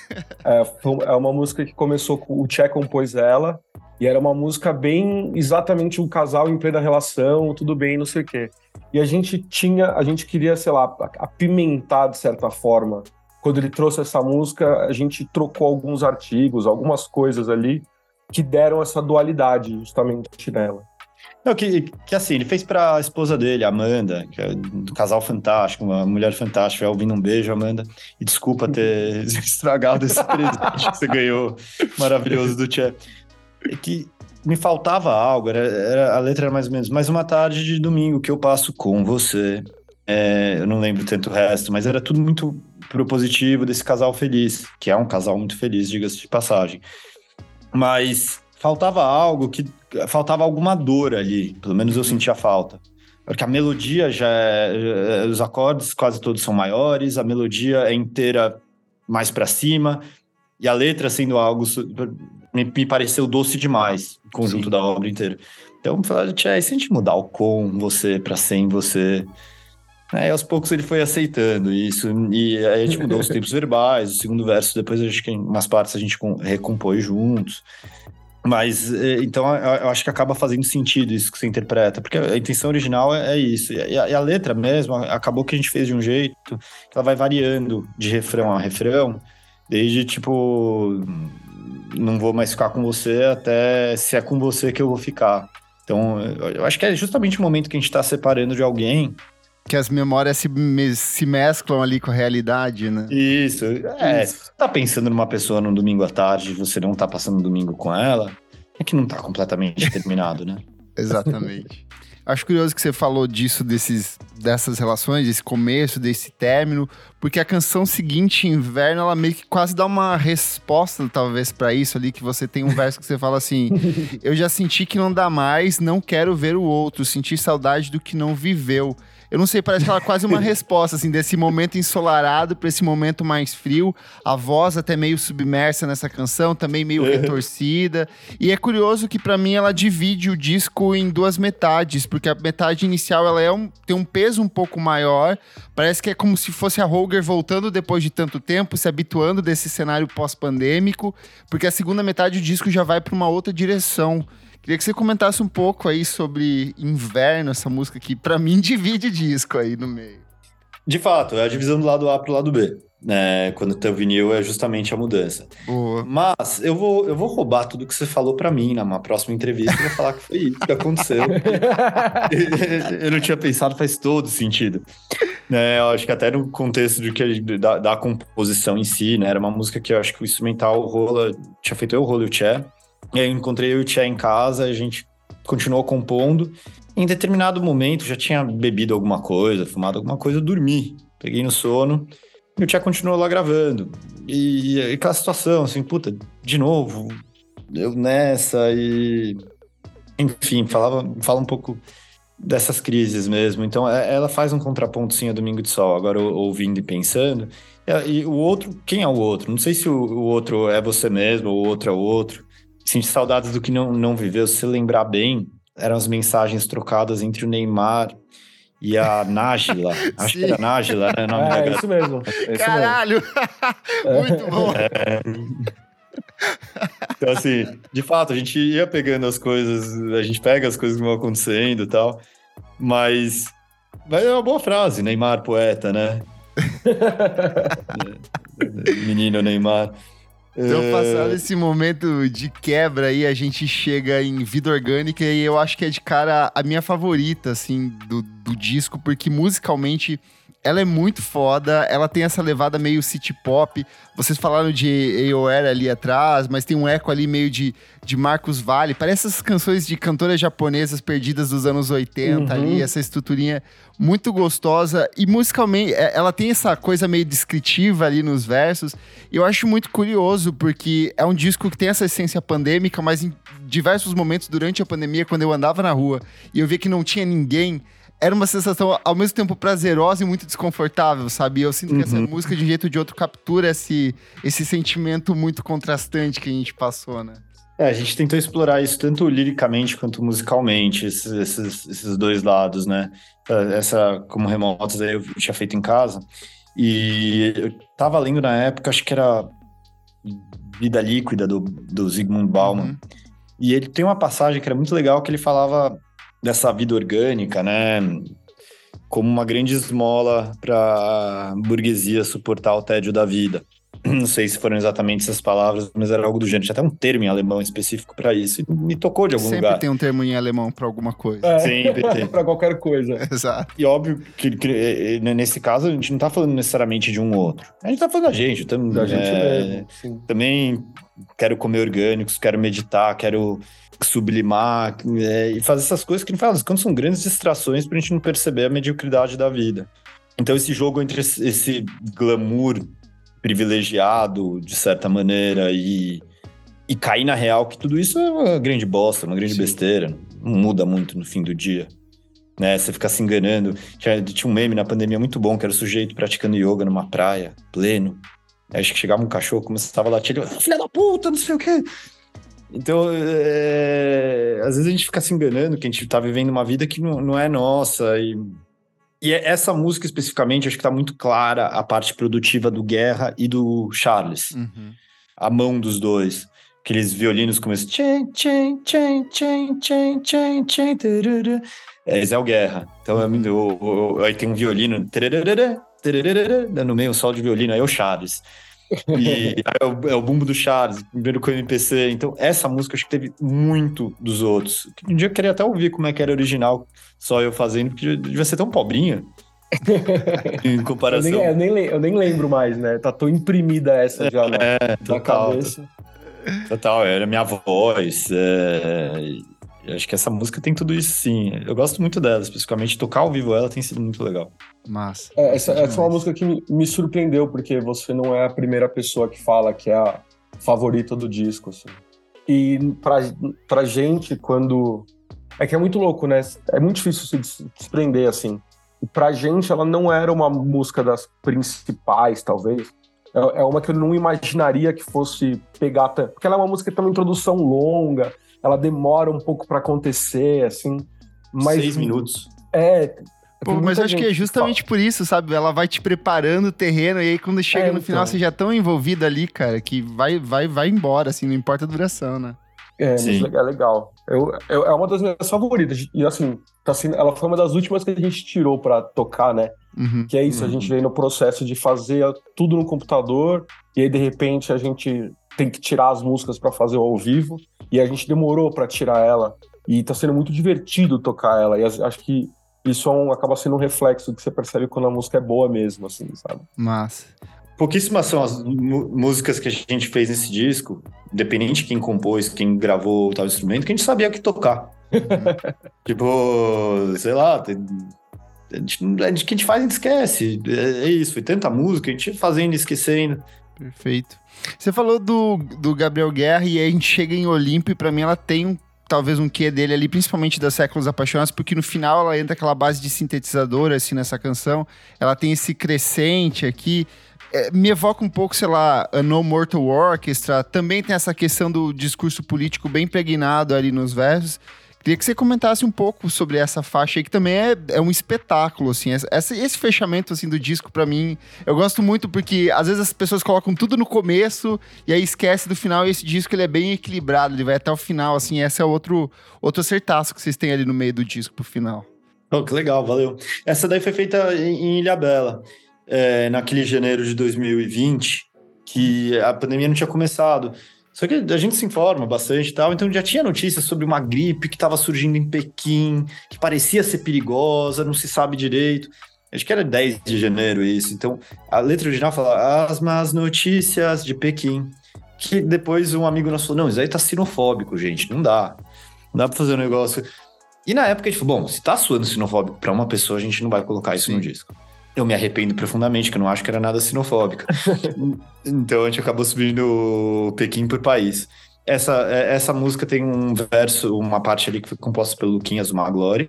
É, é uma música que começou com o Tchê compôs ela. E era uma música bem exatamente um casal em plena relação, tudo bem, não sei o quê. E a gente tinha, a gente queria, sei lá, apimentar de certa forma. Quando ele trouxe essa música, a gente trocou alguns artigos, algumas coisas ali que deram essa dualidade justamente nela. Não, que, que assim, ele fez para a esposa dele, Amanda, que é do casal fantástico, uma mulher fantástica. Ouvindo um beijo, Amanda. E desculpa ter [laughs] estragado esse presente que você ganhou maravilhoso do Tchê. É que me faltava algo, era, era, a letra era mais ou menos, mais uma tarde de domingo que eu passo com você. É, eu não lembro tanto o resto, mas era tudo muito propositivo desse casal feliz, que é um casal muito feliz, diga-se de passagem. Mas faltava algo que faltava alguma dor ali, pelo menos eu sentia falta. Porque a melodia já é, os acordes quase todos são maiores, a melodia é inteira mais para cima e a letra sendo algo me, me pareceu doce demais, o conjunto Sim. da obra inteira. Então, falei, Tchê, se a gente mudar o com você para sem você. Aí, aos poucos ele foi aceitando isso, e aí a gente mudou os [laughs] tempos verbais, o segundo verso, depois acho que em umas partes a gente recompôs juntos. Mas, eh, então, eu acho que acaba fazendo sentido isso que você interpreta, porque a intenção original é, é isso. E a, e a, letra mesmo, acabou que a gente fez de um jeito que ela vai variando de refrão a refrão, desde tipo não vou mais ficar com você até se é com você que eu vou ficar. Então, eu acho que é justamente o momento que a gente está separando de alguém. Que as memórias se, se mesclam ali com a realidade, né? Isso. É, Isso. você tá pensando numa pessoa num domingo à tarde e você não tá passando domingo com ela, é que não tá completamente [laughs] terminado, né? Exatamente. Acho curioso que você falou disso, desses, dessas relações, desse começo, desse término, porque a canção seguinte, Inverno, ela meio que quase dá uma resposta, talvez, para isso ali, que você tem um verso que você fala assim: [laughs] Eu já senti que não dá mais, não quero ver o outro, senti saudade do que não viveu. Eu não sei, parece que ela é quase uma [laughs] resposta, assim, desse momento ensolarado para esse momento mais frio. A voz até meio submersa nessa canção, também meio retorcida. E é curioso que para mim ela divide o disco em duas metades, porque a metade inicial ela é um, tem um peso um pouco maior. Parece que é como se fosse a Roger voltando depois de tanto tempo, se habituando desse cenário pós-pandêmico, porque a segunda metade do disco já vai para uma outra direção. Queria que você comentasse um pouco aí sobre Inverno, essa música que para mim [laughs] divide disco aí no meio. De fato, é a divisão do lado A pro lado B. Né? Quando tem o vinil é justamente a mudança. Boa. Mas eu vou, eu vou roubar tudo que você falou para mim numa próxima entrevista e vou falar que foi isso que aconteceu. [laughs] eu não tinha pensado, faz todo sentido. É, eu acho que até no contexto de que, da, da composição em si, né? Era uma música que eu acho que o instrumental o Rola tinha feito eu, o Rola e o Tché. E aí encontrei o Tchê em casa, a gente continuou compondo. Em determinado momento, já tinha bebido alguma coisa, fumado alguma coisa, eu dormi. Peguei no sono e o Tchê continuou lá gravando. E, e aquela situação, assim, puta, de novo, eu nessa e... Enfim, falava, fala um pouco dessas crises mesmo. Então, é, ela faz um contraponto, sim, a Domingo de Sol, agora ouvindo e pensando. E o outro, quem é o outro? Não sei se o outro é você mesmo ou o outro é o outro. Senti saudades do que não, não viveu. Se lembrar bem, eram as mensagens trocadas entre o Neymar e a [laughs] Nájila. Acho Sim. que era Nájila, né? Nome é, isso mesmo. [laughs] É isso Caralho! Mesmo. Muito bom. É... Então, assim, de fato, a gente ia pegando as coisas, a gente pega as coisas que vão acontecendo e tal, mas, mas é uma boa frase, Neymar poeta, né? [laughs] Menino Neymar. Então, passado esse momento de quebra aí, a gente chega em Vida Orgânica e eu acho que é de cara a minha favorita, assim, do, do disco, porque musicalmente ela é muito foda, ela tem essa levada meio city pop. Vocês falaram de AOR ali atrás, mas tem um eco ali meio de, de Marcos Vale. Parece essas canções de cantoras japonesas perdidas dos anos 80 uhum. ali, essa estruturinha muito gostosa. E musicalmente, é, ela tem essa coisa meio descritiva ali nos versos. E eu acho muito curioso, porque é um disco que tem essa essência pandêmica, mas em diversos momentos durante a pandemia, quando eu andava na rua e eu via que não tinha ninguém era uma sensação ao mesmo tempo prazerosa e muito desconfortável, sabe? Eu sinto que essa uhum. música, de um jeito ou de outro, captura esse, esse sentimento muito contrastante que a gente passou, né? É, a gente tentou explorar isso tanto liricamente quanto musicalmente, esses, esses, esses dois lados, né? Essa, como remotos aí eu tinha feito em casa. E eu tava lendo na época, acho que era Vida Líquida, do, do Zygmunt Bauman. Uhum. E ele tem uma passagem que era muito legal, que ele falava dessa vida orgânica, né? Como uma grande esmola para a burguesia suportar o tédio da vida. Não sei se foram exatamente essas palavras, mas era algo do gênero. Tinha até um termo em alemão específico para isso. E me tocou de algum Sempre lugar. Sempre tem um termo em alemão para alguma coisa. É, Sempre tem. [laughs] para qualquer coisa. [laughs] Exato. E óbvio que, que, nesse caso a gente não tá falando necessariamente de um outro. A gente tá falando da gente. Tam, da gente é, mesmo. Também quero comer orgânicos, quero meditar, quero sublimar é, e fazer essas coisas que não faz, quando são grandes distrações para a gente não perceber a mediocridade da vida. Então esse jogo entre esse glamour privilegiado de certa maneira e e cair na real que tudo isso é uma grande bosta, uma grande Sim. besteira, não muda muito no fim do dia. Né, você fica se enganando. Tinha, tinha um meme na pandemia muito bom, que era o sujeito praticando yoga numa praia, pleno. Aí acho que chegava um cachorro, começava a latir, ele, filha da puta, não sei o quê. Então, é, às vezes a gente fica se enganando que a gente tá vivendo uma vida que não, não é nossa. E, e é, essa música especificamente, acho que tá muito clara a parte produtiva do Guerra e do Charles. Uhum. A mão dos dois. Aqueles violinos como esse. Tchan, tchan, tchan, tchan, tchan, tchan, tchan, tarará. É, esse é o Guerra. Então, é, aí tem um violino. Tarará, tarará, no meio, um sol de violino. Aí é o Charles. E é o, é o bumbo do Charles, primeiro com o MPC. Então, essa música acho que teve muito dos outros. Um dia eu queria até ouvir como é que era original, só eu fazendo, porque devia ser tão pobrinha. [laughs] em comparação. Eu nem, eu, nem, eu nem, lembro mais, né? Tá tão imprimida essa já na, é, total, na cabeça. Total, era minha voz. É... acho que essa música tem tudo isso sim. Eu gosto muito dela, especificamente tocar ao vivo ela tem sido muito legal. Massa. É, essa, essa é uma música que me, me, surpreendeu, porque você não é a primeira pessoa que fala que é a favorita do disco, assim. E pra, pra gente, quando... É que é muito louco, né? É muito difícil se desprender, assim. E pra gente, ela não era uma música das principais, talvez. É, é uma que eu não imaginaria que fosse pegar... Porque ela é uma música que tem uma introdução longa, ela demora um pouco para acontecer, assim. Mas, Seis minutos. É, Pô, mas acho que é justamente por isso, sabe? Ela vai te preparando o terreno e aí quando chega é, no então. final você já tão envolvido ali, cara, que vai, vai, vai embora, assim, não importa a duração, né? É, Sim. é legal. Eu, eu, é uma das minhas favoritas. E assim, tá sendo, ela foi uma das últimas que a gente tirou para tocar, né? Uhum, que é isso, uhum. a gente vem no processo de fazer tudo no computador, e aí de repente a gente tem que tirar as músicas para fazer ao vivo, e a gente demorou para tirar ela. E tá sendo muito divertido tocar ela. E acho que isso é um, acaba sendo um reflexo que você percebe quando a música é boa mesmo, assim, sabe? Massa. Pouquíssimas são as músicas que a gente fez nesse disco, independente de quem compôs, quem gravou tal instrumento, que a gente sabia que tocar. [laughs] tipo, sei lá, tem, a gente, a gente, que a gente faz, a gente esquece. É, é isso, foi tanta música, a gente fazendo e esquecendo. Perfeito. Você falou do, do Gabriel Guerra e a gente chega em Olimpo e pra mim ela tem um talvez um quê dele ali, principalmente das Séculos Apaixonados, porque no final ela entra aquela base de sintetizador, assim, nessa canção. Ela tem esse crescente aqui. É, me evoca um pouco, sei lá, a No Mortal Orchestra. Também tem essa questão do discurso político bem impregnado ali nos versos. Queria que você comentasse um pouco sobre essa faixa aí, que também é, é um espetáculo, assim. Essa, esse fechamento, assim, do disco, para mim, eu gosto muito porque, às vezes, as pessoas colocam tudo no começo e aí esquece do final, e esse disco, ele é bem equilibrado, ele vai até o final, assim. Esse é outro, outro acertaço que vocês têm ali no meio do disco pro final. Oh, que legal, valeu. Essa daí foi feita em Ilha Bela, é, naquele janeiro de 2020, que a pandemia não tinha começado. Só que a gente se informa bastante e tal, então já tinha notícias sobre uma gripe que estava surgindo em Pequim, que parecia ser perigosa, não se sabe direito. Acho que era 10 de janeiro isso. Então, a letra original fala as más notícias de Pequim. Que depois um amigo nosso falou: não, isso aí tá sinofóbico, gente. Não dá. Não dá pra fazer um negócio. E na época a gente falou: bom, se tá suando sinofóbico pra uma pessoa, a gente não vai colocar isso Sim. no disco. Eu me arrependo profundamente, que eu não acho que era nada sinofóbica. [laughs] então a gente acabou subindo Pequim por país. Essa, é, essa música tem um verso, uma parte ali que foi composta pelo Luquinhas Maglore.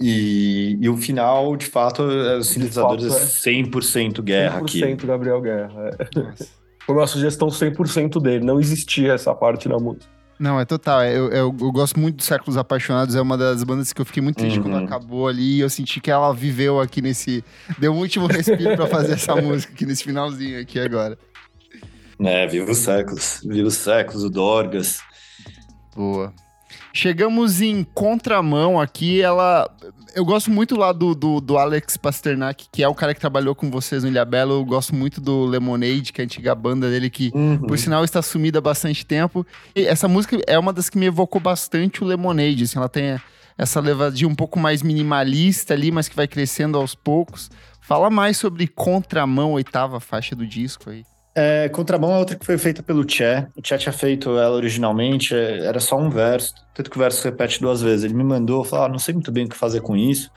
E, e o final, de fato, é, os sintetizadores fato, é 100% guerra 100% aqui. 100% Gabriel Guerra. É. Foi uma sugestão 100% dele, não existia essa parte na música. Não, é total. É, eu, eu, eu, gosto muito dos Séculos Apaixonados. É uma das bandas que eu fiquei muito triste uhum. quando acabou ali. E eu senti que ela viveu aqui nesse. Deu um último respiro para fazer essa [laughs] música aqui nesse finalzinho aqui agora. É, viva os séculos. Viva os séculos, o Dorgas. Boa. Chegamos em contramão aqui. Ela. Eu gosto muito lá do, do, do, Alex Pasternak, que é o cara que trabalhou com vocês no Ilhabela. Eu gosto muito do Lemonade, que é a antiga banda dele, que, uhum. por sinal, está sumida há bastante tempo. E essa música é uma das que me evocou bastante o Lemonade. Assim, ela tem essa levadinha um pouco mais minimalista ali, mas que vai crescendo aos poucos. Fala mais sobre Contramão, oitava faixa do disco aí. É, Contramão é outra que foi feita pelo Tché. O Tché tinha feito ela originalmente, é, era só um verso, tanto que o verso repete duas vezes. Ele me mandou, falou, ah, não sei muito bem o que fazer com isso.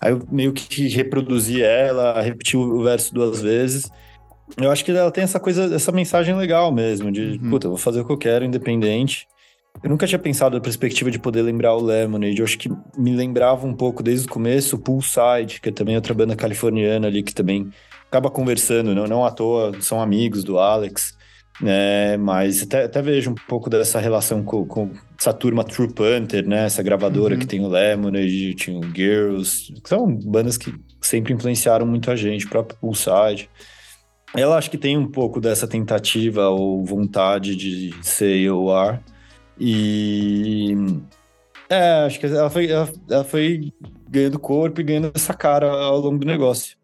Aí eu meio que reproduzi ela, repeti o verso duas vezes. Eu acho que ela tem essa coisa, essa mensagem legal mesmo, de, uhum. puta, eu vou fazer o que eu quero, independente. Eu nunca tinha pensado na perspectiva de poder lembrar o Lemonade. Eu acho que me lembrava um pouco desde o começo o Poolside, que é também outra banda californiana ali, que também acaba conversando, não, não à toa, são amigos do Alex, né? Mas até, até vejo um pouco dessa relação com, com essa turma True Panther, né? Essa gravadora uhum. que tem o Lemonade, tinha o Girls, são bandas que sempre influenciaram muito a gente, o próprio Poolside. Ela acho que tem um pouco dessa tentativa ou vontade de ser EOR. E. É, acho que ela foi, ela, ela foi ganhando corpo e ganhando essa cara ao longo do negócio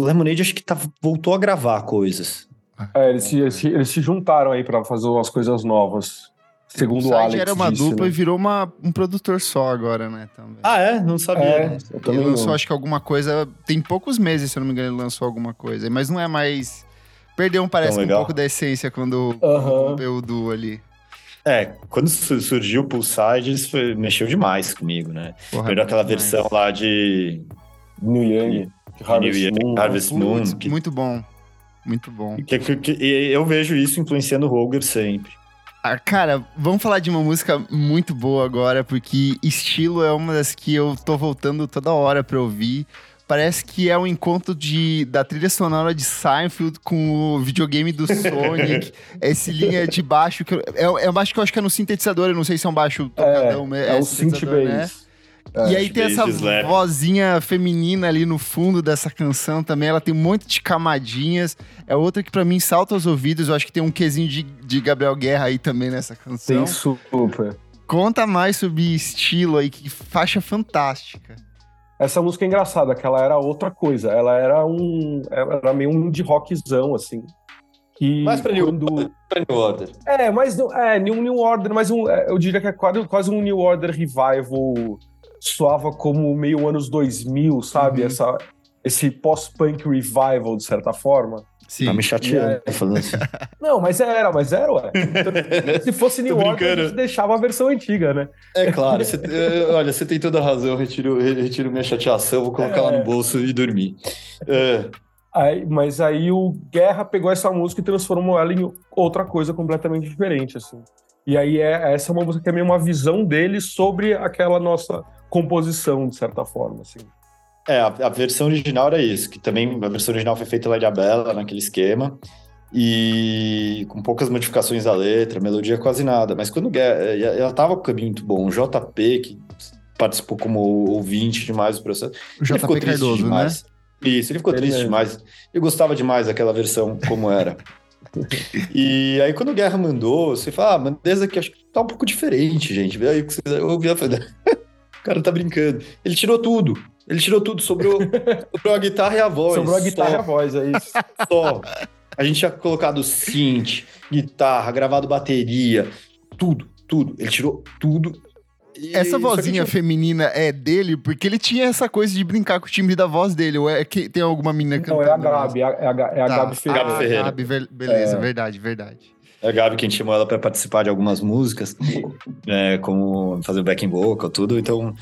Lemonade acho que tá, voltou a gravar coisas. É, eles se, eles se juntaram aí para fazer umas coisas novas. Segundo o, Alex era uma disse, dupla né? e virou uma, um produtor só agora, né? Também. Ah, é? Não sabia. É, né? ele lançou, não. acho que alguma coisa. Tem poucos meses, se eu não me engano, ele lançou alguma coisa. Mas não é mais. Perdeu, parece, um pouco da essência quando uhum. o duo ali. É, quando surgiu o Pulside, isso foi, mexeu demais comigo, né? Porra, Perdeu aquela demais. versão lá de. New Young. Harvest Moon. Harvest Moon que... Muito bom. Muito bom. Que, que, que, eu vejo isso influenciando o Roger sempre. Ah, cara, vamos falar de uma música muito boa agora, porque estilo é uma das que eu tô voltando toda hora pra ouvir. Parece que é um encontro de, da trilha sonora de Seinfeld com o videogame do Sonic. [laughs] esse linha de baixo, que é, é um baixo que eu acho que é no sintetizador, eu não sei se é um baixo tocadão. É, é, é o synth bass. Né? É, e aí tem essa vozinha feminina ali no fundo dessa canção também. Ela tem um monte de camadinhas. É outra que para mim salta aos ouvidos. Eu acho que tem um quesinho de, de Gabriel Guerra aí também nessa canção. Tem super. Conta mais sobre estilo aí, que faixa fantástica. Essa música é engraçada, que ela era outra coisa. Ela era um. Era meio um de rockzão, assim. Que mais pra quando... New, pra New Order. É, mas é, New, New Order, mas um, é, eu diria que é quase, quase um New Order revival soava como meio anos 2000, sabe? Uhum. Essa, esse pós-punk revival, de certa forma. Sim. Tá me chateando é... falando assim. [laughs] Não, mas era, mas era, ué. [laughs] Se fosse New Order, a gente deixava a versão antiga, né? É claro. Você, olha, você tem toda a razão. Eu retiro, retiro minha chateação, vou colocar é... lá no bolso e dormir. É. Aí, mas aí o Guerra pegou essa música e transformou ela em outra coisa completamente diferente, assim. E aí é, essa é uma música que é meio uma visão dele sobre aquela nossa composição, de certa forma, assim. É, a, a, versão original era isso, que também a versão original foi feita lá de Abela, naquele esquema, e com poucas modificações da letra, melodia quase nada, mas quando ela tava com o caminho muito bom, o JP, que participou como ouvinte demais do processo, o JP ficou triste Cardoso, né? demais. Né? Isso, ele ficou ele triste demais. Eu gostava demais daquela versão como era. e aí, quando o Guerra mandou, você fala, ah, mano, desde aqui acho que tá um pouco diferente, gente. Aí eu ouvi a o cara tá brincando. Ele tirou tudo. Ele tirou tudo, sobrou, [laughs] sobrou a guitarra e a voz. Sobrou a guitarra só. e a voz, é isso. [laughs] Só. A gente tinha colocado synth, guitarra, gravado bateria, tudo, tudo. Ele tirou tudo. essa vozinha tinha... feminina é dele, porque ele tinha essa coisa de brincar com o timbre da voz dele. Ou é que tem alguma menina cantando? Não, é a Gabi, é a, é a, é a tá. Gabi Ferreira. Gabi Ferreira. Gabi, beleza, é. verdade, verdade. É a Gabi quem chamou ela para participar de algumas músicas, é, como fazer backing vocal, tudo, então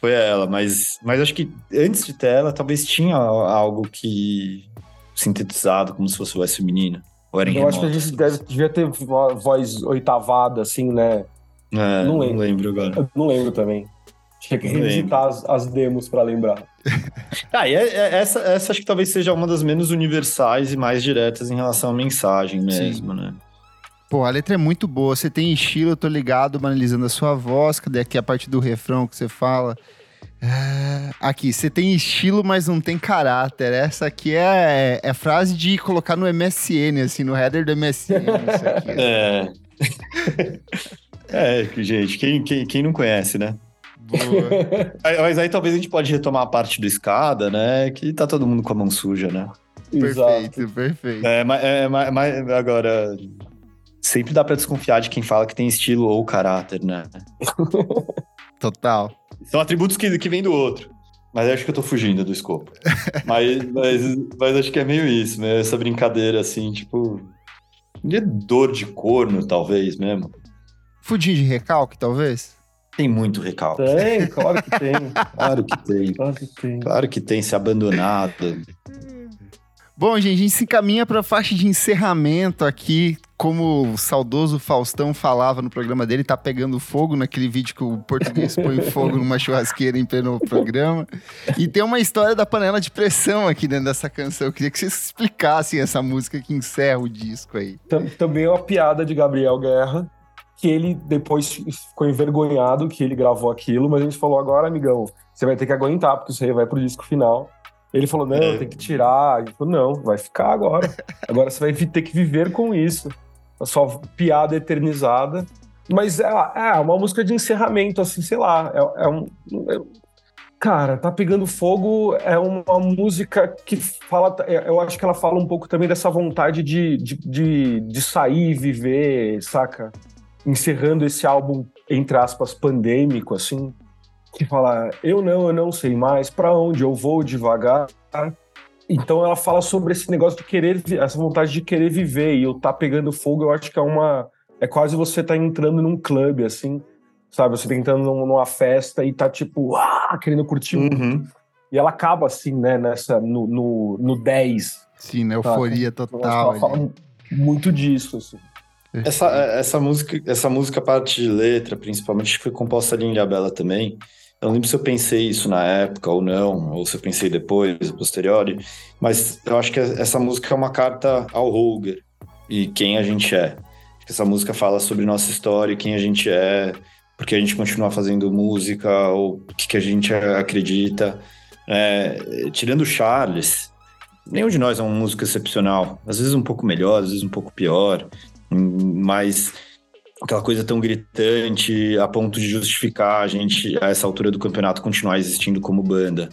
foi ela. Mas, mas acho que antes de ter ela, talvez tinha algo que sintetizado como se fosse voz feminina. Ou era em Eu remoto, acho que a gente deve, devia ter voz oitavada, assim, né? É, não lembro. Não lembro agora. Eu não lembro também. Tinha que revisitar as, as, demos para lembrar. [laughs] ah, e é, é, essa, essa acho que talvez seja uma das menos universais e mais diretas em relação à mensagem mesmo, Sim. né? Pô, a letra é muito boa. Você tem estilo, eu tô ligado, analisando a sua voz. Cadê aqui a parte do refrão que você fala? É, aqui, você tem estilo, mas não tem caráter. Essa aqui é, é frase de colocar no MSN, assim, no header do MSN. Isso aqui. É. [laughs] É, gente, quem, quem, quem não conhece, né? Boa. Mas aí talvez a gente pode retomar a parte do escada, né? Que tá todo mundo com a mão suja, né? Perfeito, Exato. perfeito. É, mas, é, mas agora, sempre dá para desconfiar de quem fala que tem estilo ou caráter, né? [laughs] Total. São atributos que, que vêm do outro. Mas acho que eu tô fugindo do escopo. mas, mas, mas acho que é meio isso, né? Essa brincadeira, assim, tipo. De dor de corno, talvez mesmo. Fudinho de recalque, talvez? Tem muito recalque. Tem, claro que tem. [laughs] claro que tem. Claro que tem. Claro que tem, se abandonado. Bom, gente, a gente se encaminha para a faixa de encerramento aqui. Como o saudoso Faustão falava no programa dele, tá pegando fogo naquele vídeo que o português põe [laughs] fogo numa churrasqueira em pleno programa. E tem uma história da panela de pressão aqui dentro dessa canção. Eu queria que vocês explicassem essa música que encerra o disco aí. Também é uma piada de Gabriel Guerra, que ele depois ficou envergonhado que ele gravou aquilo, mas a gente falou, agora, amigão, você vai ter que aguentar, porque isso aí vai pro disco final. Ele falou, não, é. tem que tirar. Ele falou, não, vai ficar agora. Agora você vai ter que viver com isso. A sua piada eternizada. Mas é, é uma música de encerramento, assim, sei lá. É, é um. É, cara, Tá Pegando Fogo é uma música que fala. É, eu acho que ela fala um pouco também dessa vontade de, de, de, de sair e viver, saca? Encerrando esse álbum, entre aspas, pandêmico, assim que fala: Eu não, eu não sei mais para onde eu vou devagar. Então ela fala sobre esse negócio de querer, essa vontade de querer viver. E eu tá pegando fogo, eu acho que é uma. É quase você tá entrando num clube, assim, sabe? Você tá entrando numa festa e tá tipo, ah, querendo curtir uhum. E ela acaba assim, né, nessa, no, no, no 10. Sim, na euforia tá? total. Ela fala muito disso, assim. Essa, essa música, essa música, parte de letra, principalmente, que foi composta ali em Ilhabela também. Eu não lembro se eu pensei isso na época ou não, ou se eu pensei depois, posteriori, mas eu acho que essa música é uma carta ao Holger e quem a gente é. Essa música fala sobre nossa história, quem a gente é, porque a gente continua fazendo música, ou o que, que a gente acredita. É, tirando o Charles, nenhum de nós é um músico excepcional. Às vezes um pouco melhor, às vezes um pouco pior, mas aquela coisa tão gritante a ponto de justificar a gente, a essa altura do campeonato, continuar existindo como banda,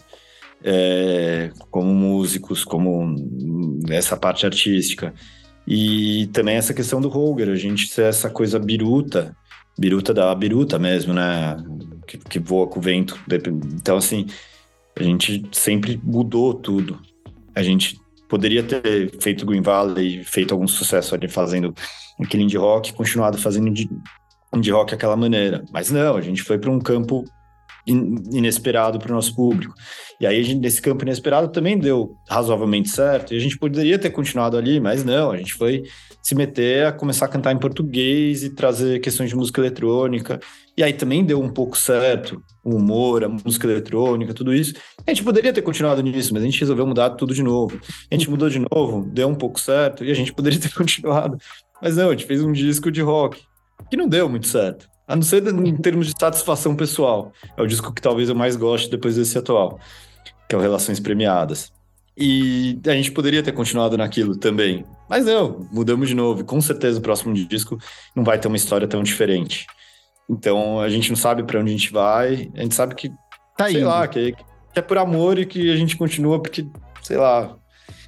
é, como músicos, como essa parte artística. E também essa questão do Holger, a gente ser essa coisa biruta, biruta da biruta mesmo, né? Que, que voa com o vento. Então, assim, a gente sempre mudou tudo. A gente poderia ter feito Green Valley, feito algum sucesso ali fazendo aquele indie rock, continuado fazendo indie, indie rock daquela maneira. Mas não, a gente foi para um campo inesperado para o nosso público. E aí, gente, nesse campo inesperado também deu razoavelmente certo, e a gente poderia ter continuado ali, mas não, a gente foi se meter a começar a cantar em português e trazer questões de música eletrônica. E aí também deu um pouco certo o humor, a música eletrônica, tudo isso. A gente poderia ter continuado nisso, mas a gente resolveu mudar tudo de novo. A gente mudou de novo, deu um pouco certo, e a gente poderia ter [laughs] continuado. Mas não, a gente fez um disco de rock, que não deu muito certo. A não ser em termos de satisfação pessoal. É o disco que talvez eu mais goste depois desse atual, que é o Relações Premiadas. E a gente poderia ter continuado naquilo também. Mas não, mudamos de novo. E com certeza o próximo disco não vai ter uma história tão diferente. Então a gente não sabe para onde a gente vai. A gente sabe que, tá sei indo. lá, que, que é por amor e que a gente continua porque, sei lá,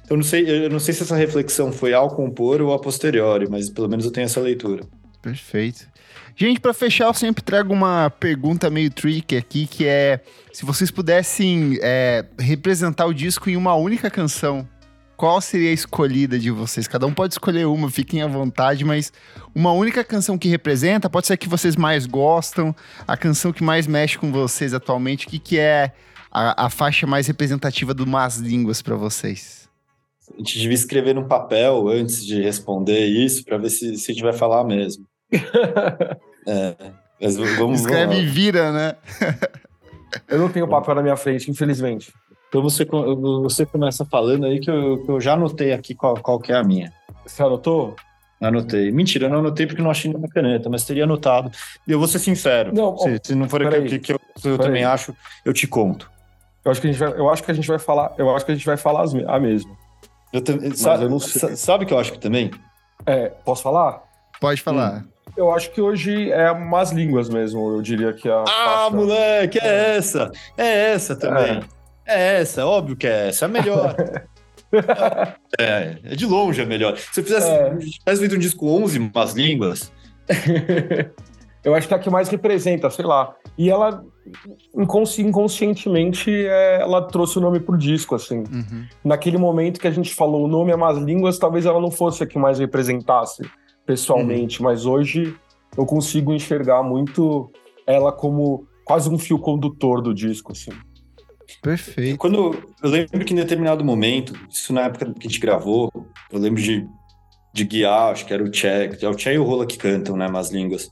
eu não sei, eu não sei se essa reflexão foi ao compor ou a posteriori, mas pelo menos eu tenho essa leitura. Perfeito. Gente, para fechar, eu sempre trago uma pergunta meio tricky aqui, que é se vocês pudessem é, representar o disco em uma única canção, qual seria a escolhida de vocês? Cada um pode escolher uma, fiquem à vontade, mas uma única canção que representa, pode ser a que vocês mais gostam, a canção que mais mexe com vocês atualmente, o que, que é a, a faixa mais representativa do Más Línguas para vocês? A gente devia escrever num papel antes de responder isso, para ver se, se a gente vai falar mesmo. [laughs] é, mas vamos, Escreve e vira, né? eu não tenho papel na minha frente, infelizmente. Então você, você começa falando aí que eu, que eu já anotei aqui qual, qual que é a minha. Você anotou? Anotei. Mentira, eu não anotei porque não achei na caneta, mas teria anotado. E eu vou ser sincero. Não, se, se não for aquilo que, que eu, eu também aí. acho, eu te conto. Eu acho que a gente vai, eu acho que a gente vai falar, eu acho que a gente vai falar a mesma. Eu mas sabe, eu não sei. Sabe o que eu acho que também? É, posso falar? Pode falar. Hum. Eu acho que hoje é umas línguas mesmo, eu diria que a. Ah, faixa... moleque, é essa! É essa também. É. É essa, óbvio que é essa, é a melhor. [laughs] é, é de longe a melhor. Se eu fizesse, é. tivesse feito um disco 11 umas línguas. [laughs] eu acho que é a que mais representa, sei lá. E ela, inconsci inconscientemente, é, ela trouxe o nome pro disco, assim. Uhum. Naquele momento que a gente falou o nome é Más Línguas, talvez ela não fosse a que mais representasse pessoalmente, uhum. mas hoje eu consigo enxergar muito ela como quase um fio condutor do disco, assim. Perfeito. Quando eu lembro que em determinado momento, isso na época que a gente gravou, eu lembro de, de guiar, acho que era o Tchê, é o Tchê e o Rola que cantam, né, mais línguas.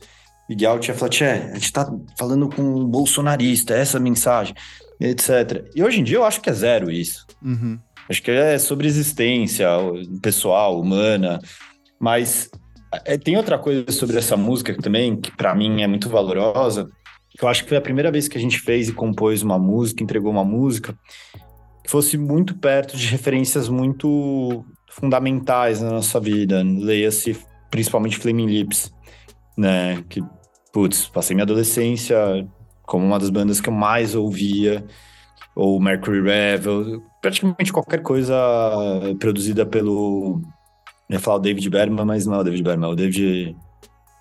E guiar o Tchê falou, Tchê, a gente tá falando com um bolsonarista, essa mensagem, etc. E hoje em dia eu acho que é zero isso. Uhum. Acho que é sobre existência pessoal, humana, mas é, tem outra coisa sobre essa música também, que para mim é muito valorosa, eu acho que foi a primeira vez que a gente fez e compôs uma música, entregou uma música, que fosse muito perto de referências muito fundamentais na nossa vida. Leia-se principalmente Flaming Lips, né? Que, putz, passei minha adolescência como uma das bandas que eu mais ouvia, ou Mercury Rev, praticamente qualquer coisa produzida pelo. Eu ia falar o David Berman, mas não é o David Berman, é o David.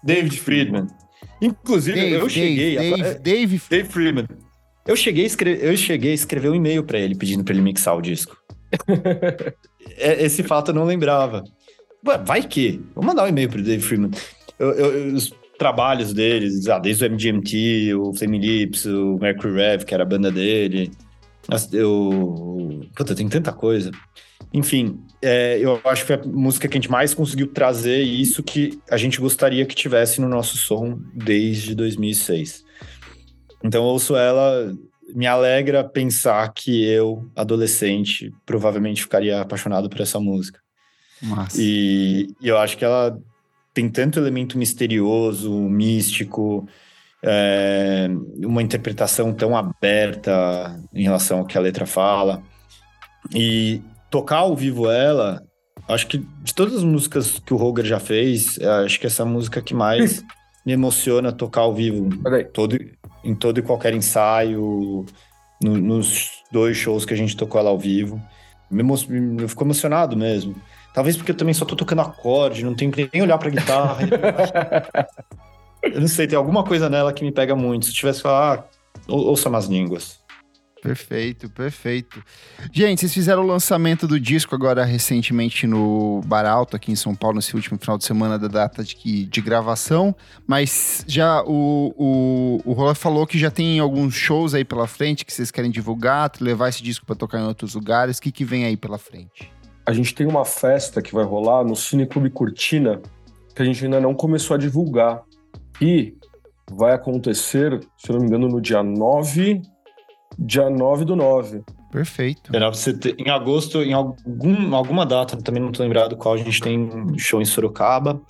David Friedman. Inclusive, Dave, eu cheguei. Dave, a... Dave, Dave Freeman. Eu cheguei, a escrever, eu cheguei a escrever um e-mail para ele pedindo para ele mixar o disco. [laughs] É, esse fato eu não lembrava. Vai que. Vou mandar um e-mail pro Dave Freeman. Eu, eu, os trabalhos deles, ah, desde o MGMT, o Flame Lips, o Mercury Rev, que era a banda dele. Eu. Puta, tem tanta coisa. Enfim, é, eu acho que foi a música que a gente mais conseguiu trazer isso que a gente gostaria que tivesse no nosso som desde 2006. Então, ouço ela, me alegra pensar que eu, adolescente, provavelmente ficaria apaixonado por essa música. Massa. E, e eu acho que ela tem tanto elemento misterioso, místico, é, uma interpretação tão aberta em relação ao que a letra fala. E tocar ao vivo ela, acho que de todas as músicas que o Roger já fez, é, acho que essa música que mais me emociona tocar ao vivo. Todo, em todo e qualquer ensaio, no, nos dois shows que a gente tocou ela ao vivo. Me, me, eu fico emocionado mesmo. Talvez porque eu também só tô tocando acorde, não tenho que nem olhar pra guitarra. [laughs] eu não sei, tem alguma coisa nela que me pega muito. Se tivesse que falar, ah, ouça mais línguas. Perfeito, perfeito. Gente, vocês fizeram o lançamento do disco agora recentemente no Bar Alto, aqui em São Paulo, nesse último final de semana da data de, de gravação, mas já o, o, o Rola falou que já tem alguns shows aí pela frente que vocês querem divulgar, levar esse disco para tocar em outros lugares. O que, que vem aí pela frente? A gente tem uma festa que vai rolar no Cine Clube Cortina, que a gente ainda não começou a divulgar. E vai acontecer, se não me engano, no dia 9 Dia 9 do 9. Perfeito. Em agosto, em algum, alguma data, também não tô lembrado qual, a gente tem show em Sorocaba.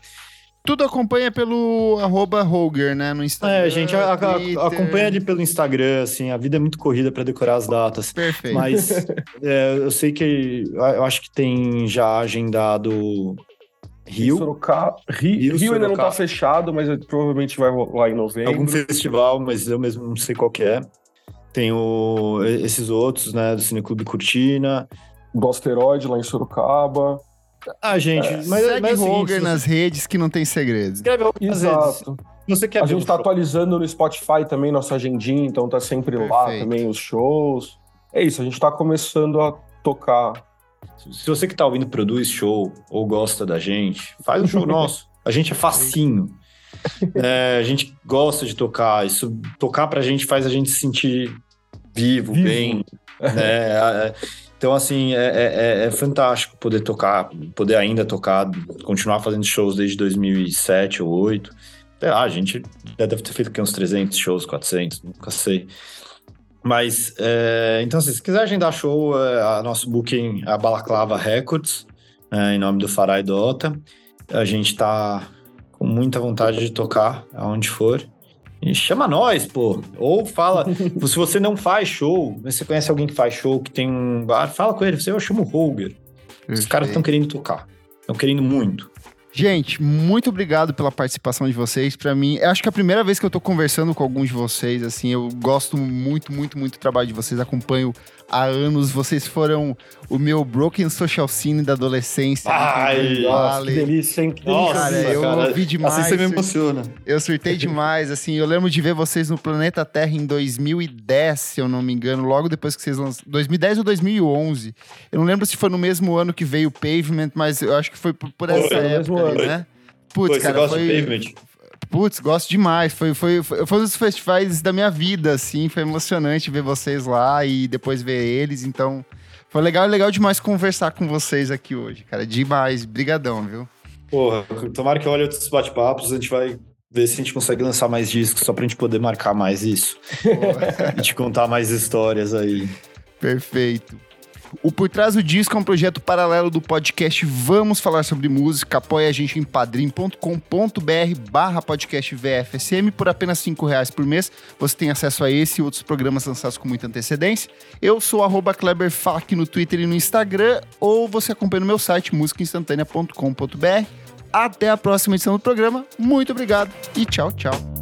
Tudo acompanha pelo arroba Holger, né? No Instagram. É, gente, a, a, acompanha ali pelo Instagram, assim, a vida é muito corrida para decorar as datas. Perfeito. Mas [laughs] é, eu sei que eu acho que tem já agendado Rio. Sorocaba, Rio, Rio, Rio ainda não tá fechado, mas provavelmente vai rolar em novembro. Algum festival, mas eu mesmo não sei qual é. Tem o, esses outros, né, do Cineclube Cortina. Do Asteroide, lá em Sorocaba. Ah, gente, é, mas, segue mas é seguinte, Roger nas redes que não tem segredos. Escreve. Exato. Se você quer A gente um tá show- atualizando no Spotify também nossa agendinha, então tá sempre lá Perfeito. também os shows. É isso, a gente tá começando a tocar. Se você que tá ouvindo produz show ou gosta da gente, faz um show [laughs] nosso. A gente é facinho. É, a gente gosta de tocar. Isso, tocar pra gente faz a gente se sentir vivo, Vivo. bem. né? É, Então, assim, é, é- é fantástico poder tocar, poder ainda tocar, continuar fazendo shows desde 2007 ou 2008. Sei lá, a gente já deve ter feito aqui uns 300 shows, 400, nunca sei. Mas, é, então, assim, se quiser agendar show, é, a nosso booking é a Balaclava Records, é, em nome do Farai Dota. A gente tá com muita vontade de tocar aonde for. E chama nós, pô. Ou fala, [laughs] se você não faz show, você conhece alguém que faz show, que tem um bar, fala com ele. Você, eu chamo o Roger. Os caras estão querendo tocar. Estão querendo muito. Gente, muito obrigado pela participação de vocês. Pra mim, eu acho que é a primeira vez que eu tô conversando com alguns de vocês, assim, eu gosto muito, muito, muito do trabalho de vocês, acompanho há anos. Vocês foram o meu broken social scene da adolescência. Ai, Nossa, que delícia, hein? Que Nossa, Cara, delícia. eu cara, ouvi demais. Assim você me emociona. Eu surtei demais, assim, eu lembro de ver vocês no Planeta Terra em 2010, se eu não me engano, logo depois que vocês lançaram, 2010 ou 2011. Eu não lembro se foi no mesmo ano que veio o Pavement, mas eu acho que foi por, por essa Foi época, ano. né? Putz, cara, foi... Putz, gosto demais. Foi, foi, foi, foi um dos festivais da minha vida, assim. Foi emocionante ver vocês lá e depois ver eles. Então, foi legal, legal demais conversar com vocês aqui hoje, cara. Demais. Brigadão, viu? Porra, tomara que eu olhe outros bate-papos, a gente vai ver se a gente consegue lançar mais discos, só pra gente poder marcar mais isso. [laughs] e te contar mais histórias aí. Perfeito. O Por Trás do Disco é um projeto paralelo do podcast Vamos Falar Sobre Música. Apoie a gente em padrim.com.br barra podcast VFSM por apenas cinco reais por mês. Você tem acesso a esse e outros programas lançados com muita antecedência. Eu sou arroba KleberFac no Twitter e no Instagram, ou você acompanha no meu site musicainstantanea.com.br. Até a próxima edição do programa. Muito obrigado e tchau, tchau.